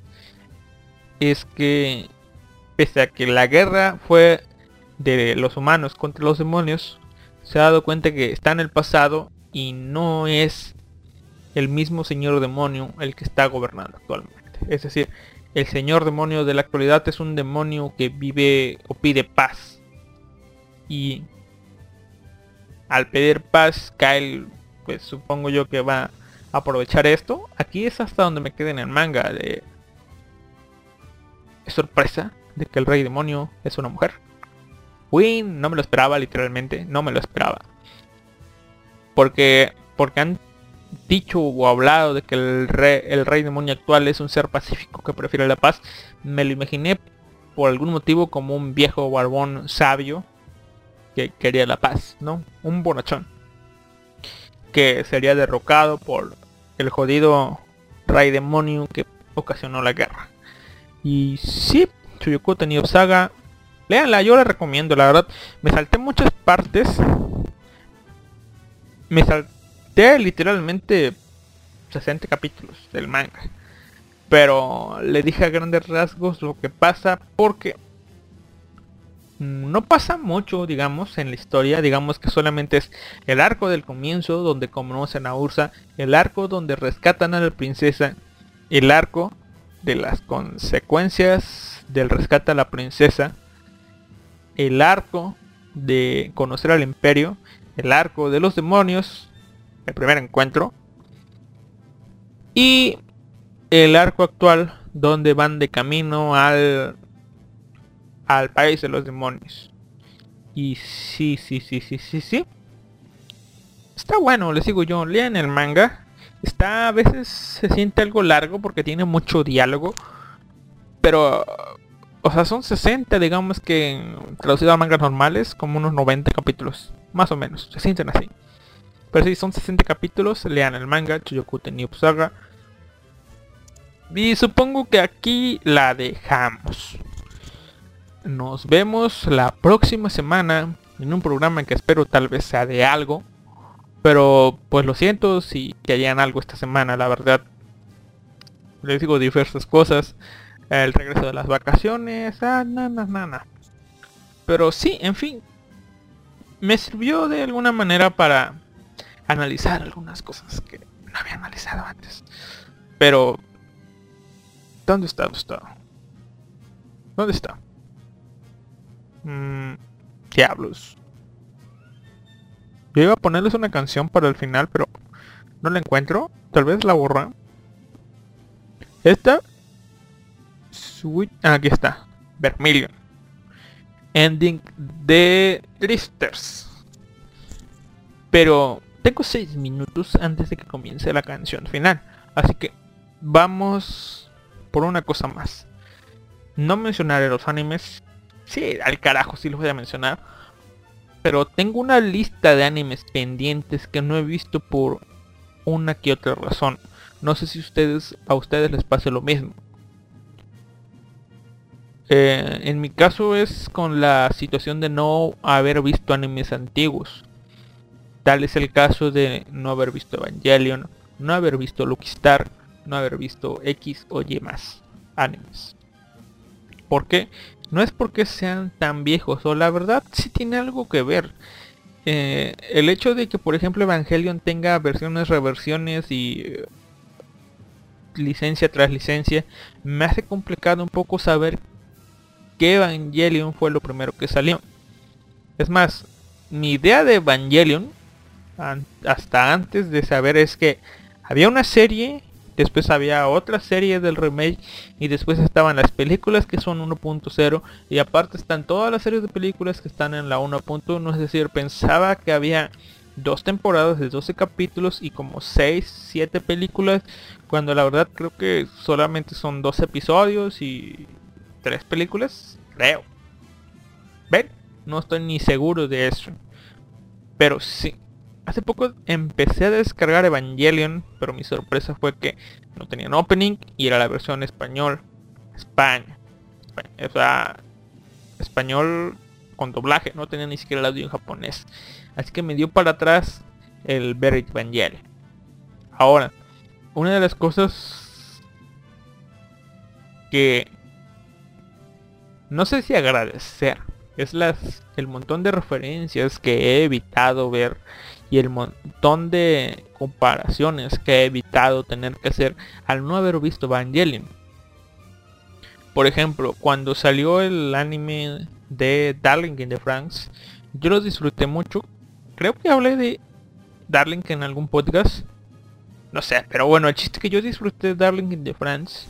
es que pese a que la guerra fue de los humanos contra los demonios, se ha dado cuenta que está en el pasado y no es el mismo señor demonio el que está gobernando actualmente. Es decir, el señor demonio de la actualidad es un demonio que vive o pide paz. Y al pedir paz, cae pues supongo yo que va a aprovechar esto. Aquí es hasta donde me quedé en el manga de sorpresa de que el rey demonio es una mujer. Uy, no me lo esperaba literalmente, no me lo esperaba. Porque porque han dicho o hablado de que el rey, el rey demonio actual es un ser pacífico que prefiere la paz, me lo imaginé por algún motivo como un viejo barbón sabio que quería la paz, ¿no? Un bonachón. Que sería derrocado por el jodido rey demonio que ocasionó la guerra. Y sí, Chuyoku Tenio Saga, leanla, yo la recomiendo, la verdad. Me salté muchas partes. Me salté literalmente 60 capítulos del manga. Pero le dije a grandes rasgos lo que pasa porque no pasa mucho, digamos, en la historia. Digamos que solamente es el arco del comienzo donde conocen a Ursa, el arco donde rescatan a la princesa, el arco de las consecuencias del rescate a la princesa, el arco de conocer al imperio, el arco de los demonios, el primer encuentro, y el arco actual donde van de camino al al país de los demonios. Y sí, sí, sí, sí, sí, sí. Está bueno, les digo yo, lean el manga. Está a veces se siente algo largo porque tiene mucho diálogo. Pero o sea, son 60, digamos que traducido a mangas normales, como unos 90 capítulos, más o menos, se sienten así. Pero si son 60 capítulos, lean el manga, Chuyoku New Saga. Y supongo que aquí la dejamos. Nos vemos la próxima semana en un programa que espero tal vez sea de algo. Pero pues lo siento si que hayan algo esta semana, la verdad. Les digo diversas cosas. El regreso de las vacaciones, ah, nada, nada. Pero sí, en fin. Me sirvió de alguna manera para analizar algunas cosas que no había analizado antes. Pero ¿Dónde está? ¿Dónde? ¿Dónde está? Mm, diablos. Yo iba a ponerles una canción para el final, pero no la encuentro. Tal vez la borra. Esta. Ah, aquí está. Vermilion. Ending de Drifters. Pero tengo 6 minutos antes de que comience la canción final. Así que vamos por una cosa más. No mencionaré los animes. Sí, al carajo, sí los voy a mencionar. Pero tengo una lista de animes pendientes que no he visto por una que otra razón. No sé si ustedes a ustedes les pase lo mismo. Eh, en mi caso es con la situación de no haber visto animes antiguos. Tal es el caso de no haber visto Evangelion, no haber visto Lucky Star, no haber visto X o Y más animes. ¿Por qué? No es porque sean tan viejos, o la verdad sí tiene algo que ver. Eh, el hecho de que por ejemplo Evangelion tenga versiones, reversiones y eh, licencia tras licencia, me hace complicado un poco saber qué Evangelion fue lo primero que salió. Es más, mi idea de Evangelion, hasta antes de saber es que había una serie después había otra serie del remake y después estaban las películas que son 1.0 y aparte están todas las series de películas que están en la 1.1, es decir, pensaba que había dos temporadas de 12 capítulos y como 6, 7 películas, cuando la verdad creo que solamente son dos episodios y tres películas, creo. ¿Ven? No estoy ni seguro de eso. Pero sí, Hace poco empecé a descargar Evangelion, pero mi sorpresa fue que no tenían opening y era la versión español. España. O sea, español con doblaje, no tenía ni siquiera el audio en japonés. Así que me dio para atrás el ver Evangelion. Ahora, una de las cosas que no sé si agradecer es las el montón de referencias que he evitado ver y el montón de comparaciones que he evitado tener que hacer al no haber visto Evangelion. Por ejemplo, cuando salió el anime de Darling in the Franks, yo lo disfruté mucho. Creo que hablé de Darling en algún podcast. No sé, pero bueno, el chiste que yo disfruté de Darling in the France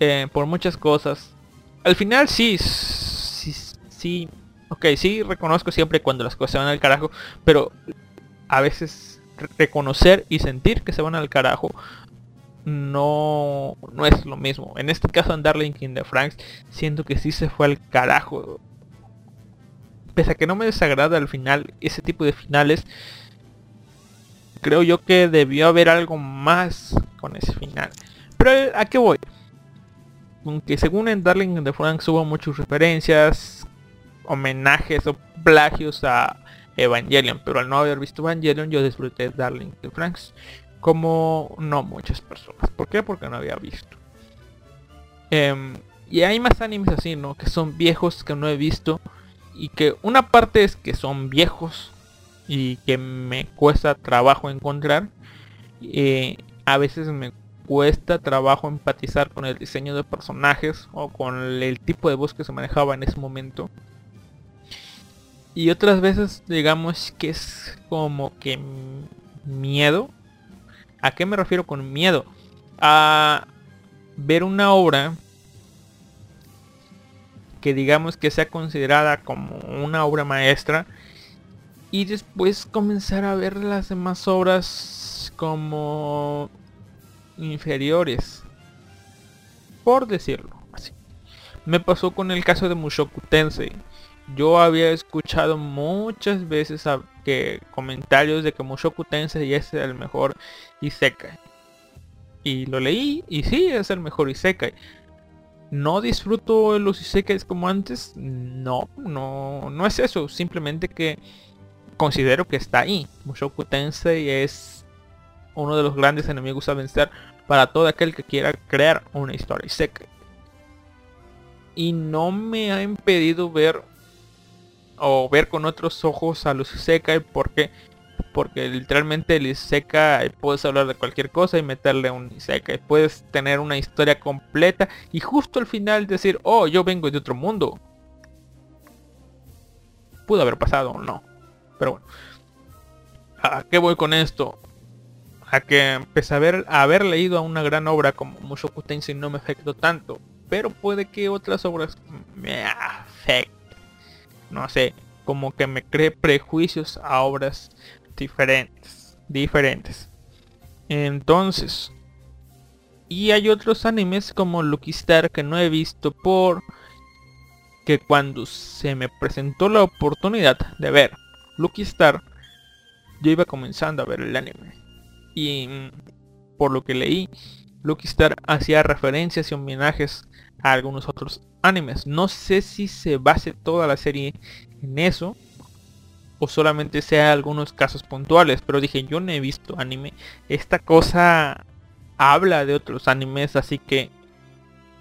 eh, por muchas cosas. Al final sí, sí, sí, ok, sí reconozco siempre cuando las cosas se van al carajo, pero a veces reconocer y sentir que se van al carajo no, no es lo mismo. En este caso en Darling in the Franks siento que sí se fue al carajo. Pese a que no me desagrada al final ese tipo de finales, creo yo que debió haber algo más con ese final. Pero ¿a qué voy? Aunque según en Darling in the Franks hubo muchas referencias, homenajes o plagios a Evangelion, pero al no haber visto Evangelion yo disfruté Darling in the Franks como no muchas personas. ¿Por qué? Porque no había visto. Em, y hay más animes así, ¿no? Que son viejos que no he visto. Y que una parte es que son viejos y que me cuesta trabajo encontrar. Eh, a veces me cuesta trabajo empatizar con el diseño de personajes o con el tipo de voz que se manejaba en ese momento. Y otras veces digamos que es como que miedo ¿A qué me refiero con miedo? A ver una obra que digamos que sea considerada como una obra maestra y después comenzar a ver las demás obras como inferiores por decirlo así me pasó con el caso de Mushoku Tensei yo había escuchado muchas veces que comentarios de que Mushoku Tensei es el mejor Isekai. Y lo leí y sí, es el mejor Isekai. ¿No disfruto los Isekais como antes? No, no, no es eso. Simplemente que considero que está ahí. Mushoku Tensei es uno de los grandes enemigos a vencer para todo aquel que quiera crear una historia Isekai. Y no me ha impedido ver o ver con otros ojos a los Isekai porque porque literalmente el Isekai puedes hablar de cualquier cosa y meterle un Isekai puedes tener una historia completa y justo al final decir oh yo vengo de otro mundo pudo haber pasado o no pero bueno ¿a qué voy con esto? A que empecé a ver a haber leído a una gran obra como Mushoku Tensei no me afectó tanto pero puede que otras obras me afecten no sé, como que me cree prejuicios a obras diferentes, diferentes. Entonces, y hay otros animes como Lucky Star que no he visto por que cuando se me presentó la oportunidad de ver Lucky Star, yo iba comenzando a ver el anime. Y mm, por lo que leí, Lucky Star hacía referencias y homenajes a algunos otros animes. No sé si se base toda la serie en eso o solamente sea algunos casos puntuales, pero dije, yo no he visto anime. Esta cosa habla de otros animes, así que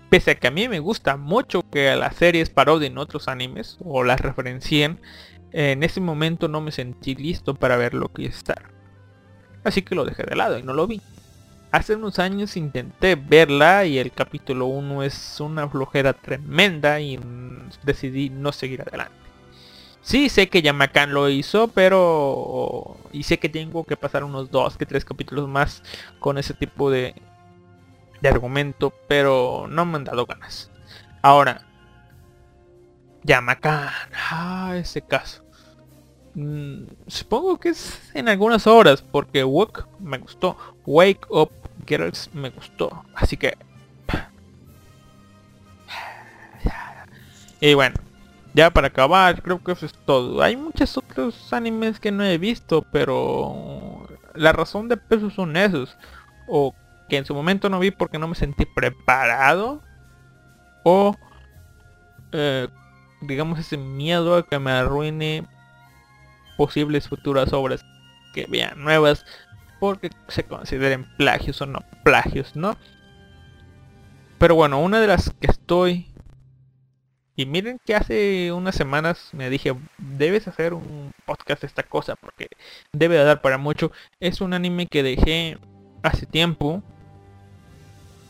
pese a que a mí me gusta mucho que las series parodien otros animes o las referencien, en ese momento no me sentí listo para ver que está. Así que lo dejé de lado y no lo vi. Hace unos años intenté verla y el capítulo 1 es una flojera tremenda y decidí no seguir adelante. Sí, sé que Yamakan lo hizo, pero... Y sé que tengo que pasar unos 2 que 3 capítulos más con ese tipo de, argumento, pero no me han dado ganas. Ahora, Yamakan, ah, ese caso. Mm, supongo que es en algunas horas, porque Wake me gustó. Wake Up Girls me gustó. Así que... Y bueno, ya para acabar, creo que eso es todo. Hay muchos otros animes que no he visto, pero la razón de peso son esos. O que en su momento no vi porque no me sentí preparado. O eh, digamos ese miedo a que me arruine posibles futuras obras que vean nuevas porque se consideren plagios o no plagios, ¿no? Pero bueno, una de las que estoy... Y miren que hace unas semanas me dije, debes hacer un podcast de esta cosa porque debe de dar para mucho. Es un anime que dejé hace tiempo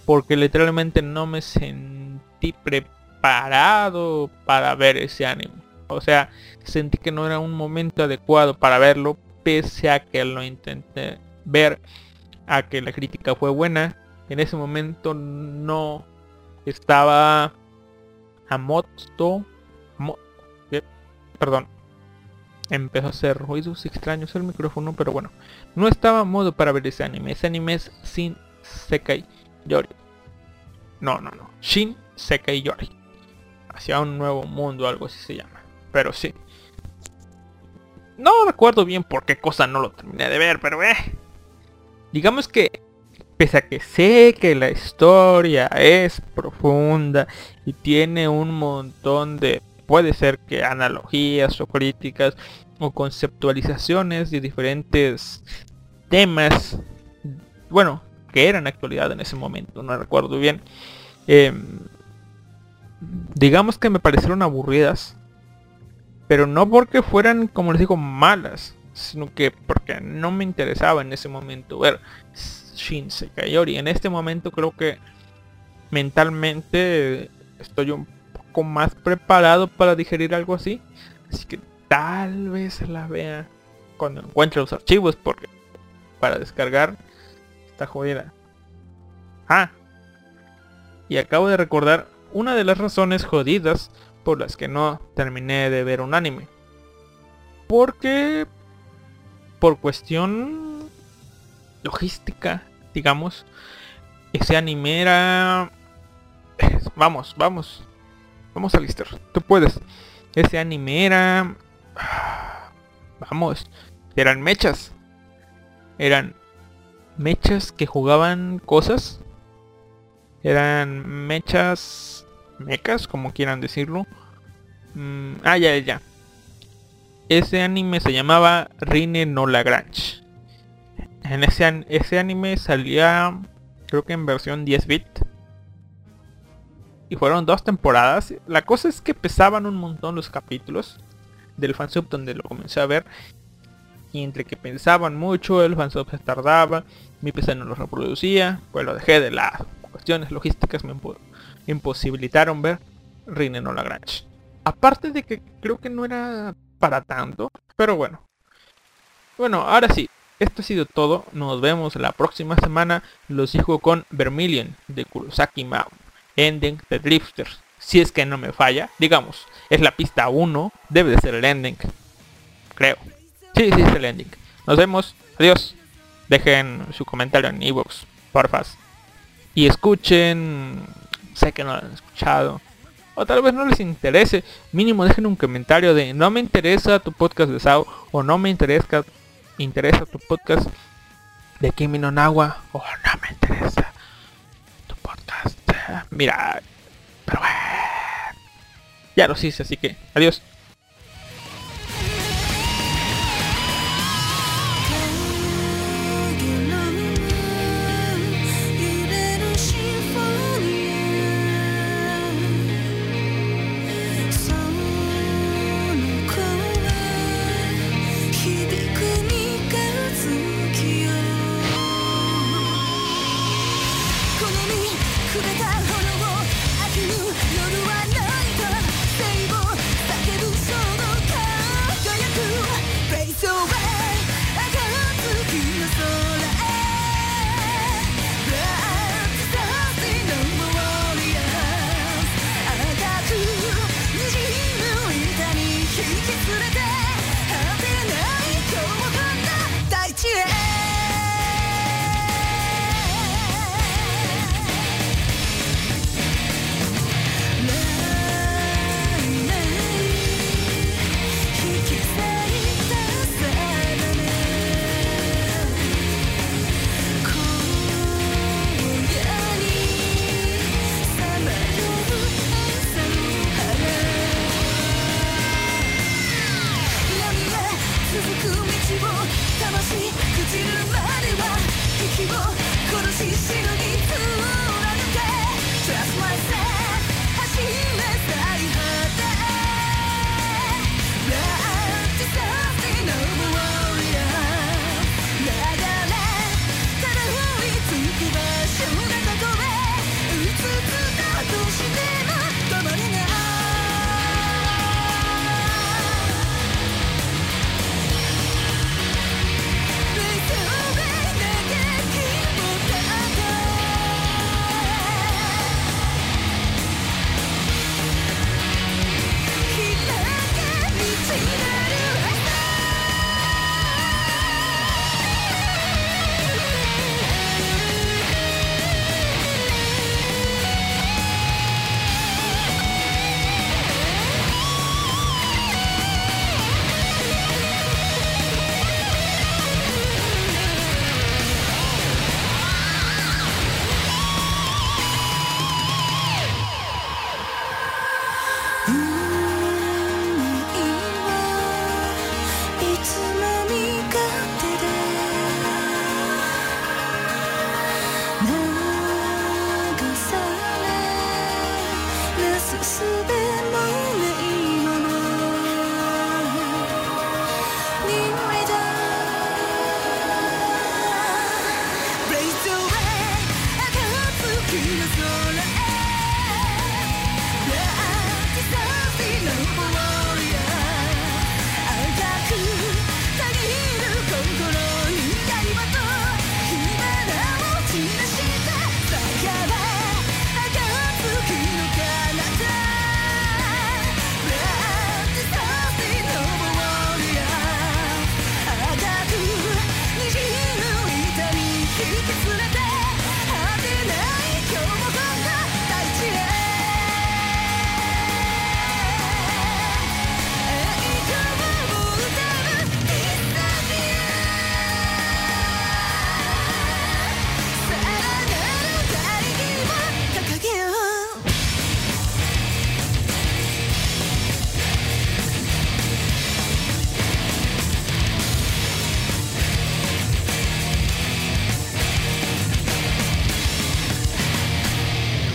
porque literalmente no me sentí preparado para ver ese anime. O sea, sentí que no era un momento adecuado para verlo pese a que lo intenté ver, a que la crítica fue buena, en ese momento no estaba a modo, mo- ¿qué? perdón, empezó a hacer ruidos extraños el micrófono, pero bueno, no estaba a modo para ver ese anime. Ese anime es Shin Sekai Yori. No, no, no. Shin Sekai Yori. Hacia un nuevo mundo, algo así se llama. Pero sí. No recuerdo bien por qué cosa no lo terminé de ver, pero eh. Digamos que pese a que sé que la historia es profunda y tiene un montón de puede ser que analogías o críticas o conceptualizaciones de diferentes temas bueno que eran actualidad en ese momento no recuerdo bien Em, digamos que me parecieron aburridas pero no porque fueran como les digo malas sino que porque no me interesaba en ese momento ver Shin Sekai Yori. En este momento creo que mentalmente estoy un poco más preparado para digerir algo así. Así que tal vez la vea cuando encuentre los archivos porque para descargar está jodida. Ah. Y acabo de recordar una de las razones jodidas por las que no terminé de ver un anime. Porque por cuestión logística, digamos, ese anime era... Vamos, vamos. Vamos a Lister. Tú puedes. Ese anime era... Vamos. Eran mechas. Eran mechas que jugaban cosas. Eran mechas... Mechas, como quieran decirlo. Mm, ah, ya, ya. Ese anime se llamaba Rine no Lagrange. En ese, ese anime salía, creo que en versión 10 bit. Y fueron dos temporadas. La cosa es que pesaban un montón los capítulos del fansub donde lo comencé a ver. Y entre que pensaban mucho, el fansub se tardaba, mi PC no lo reproducía, pues lo dejé de lado. Cuestiones logísticas me imposibilitaron ver Rine no Lagrange. Aparte de que creo que no era para tanto, pero bueno. Bueno, ahora sí, esto ha sido todo. Nos vemos la próxima semana. Los dejo con Vermilion de Kurosaki Mao. Ending de Drifters. Si es que no me falla. Digamos, es la pista 1. Debe de ser el ending. Creo. Sí, sí es el ending. Nos vemos. Adiós. Dejen su comentario en iVoox, porfas. Y escuchen. Sé que no lo han escuchado. O tal vez no les interese. Mínimo dejen un comentario de no me interesa tu podcast de Sao. O no me interesa interesa tu podcast de Kimi no Nawa o no me interesa tu podcast. Mira, pero bueno, ya los hice, así que adiós.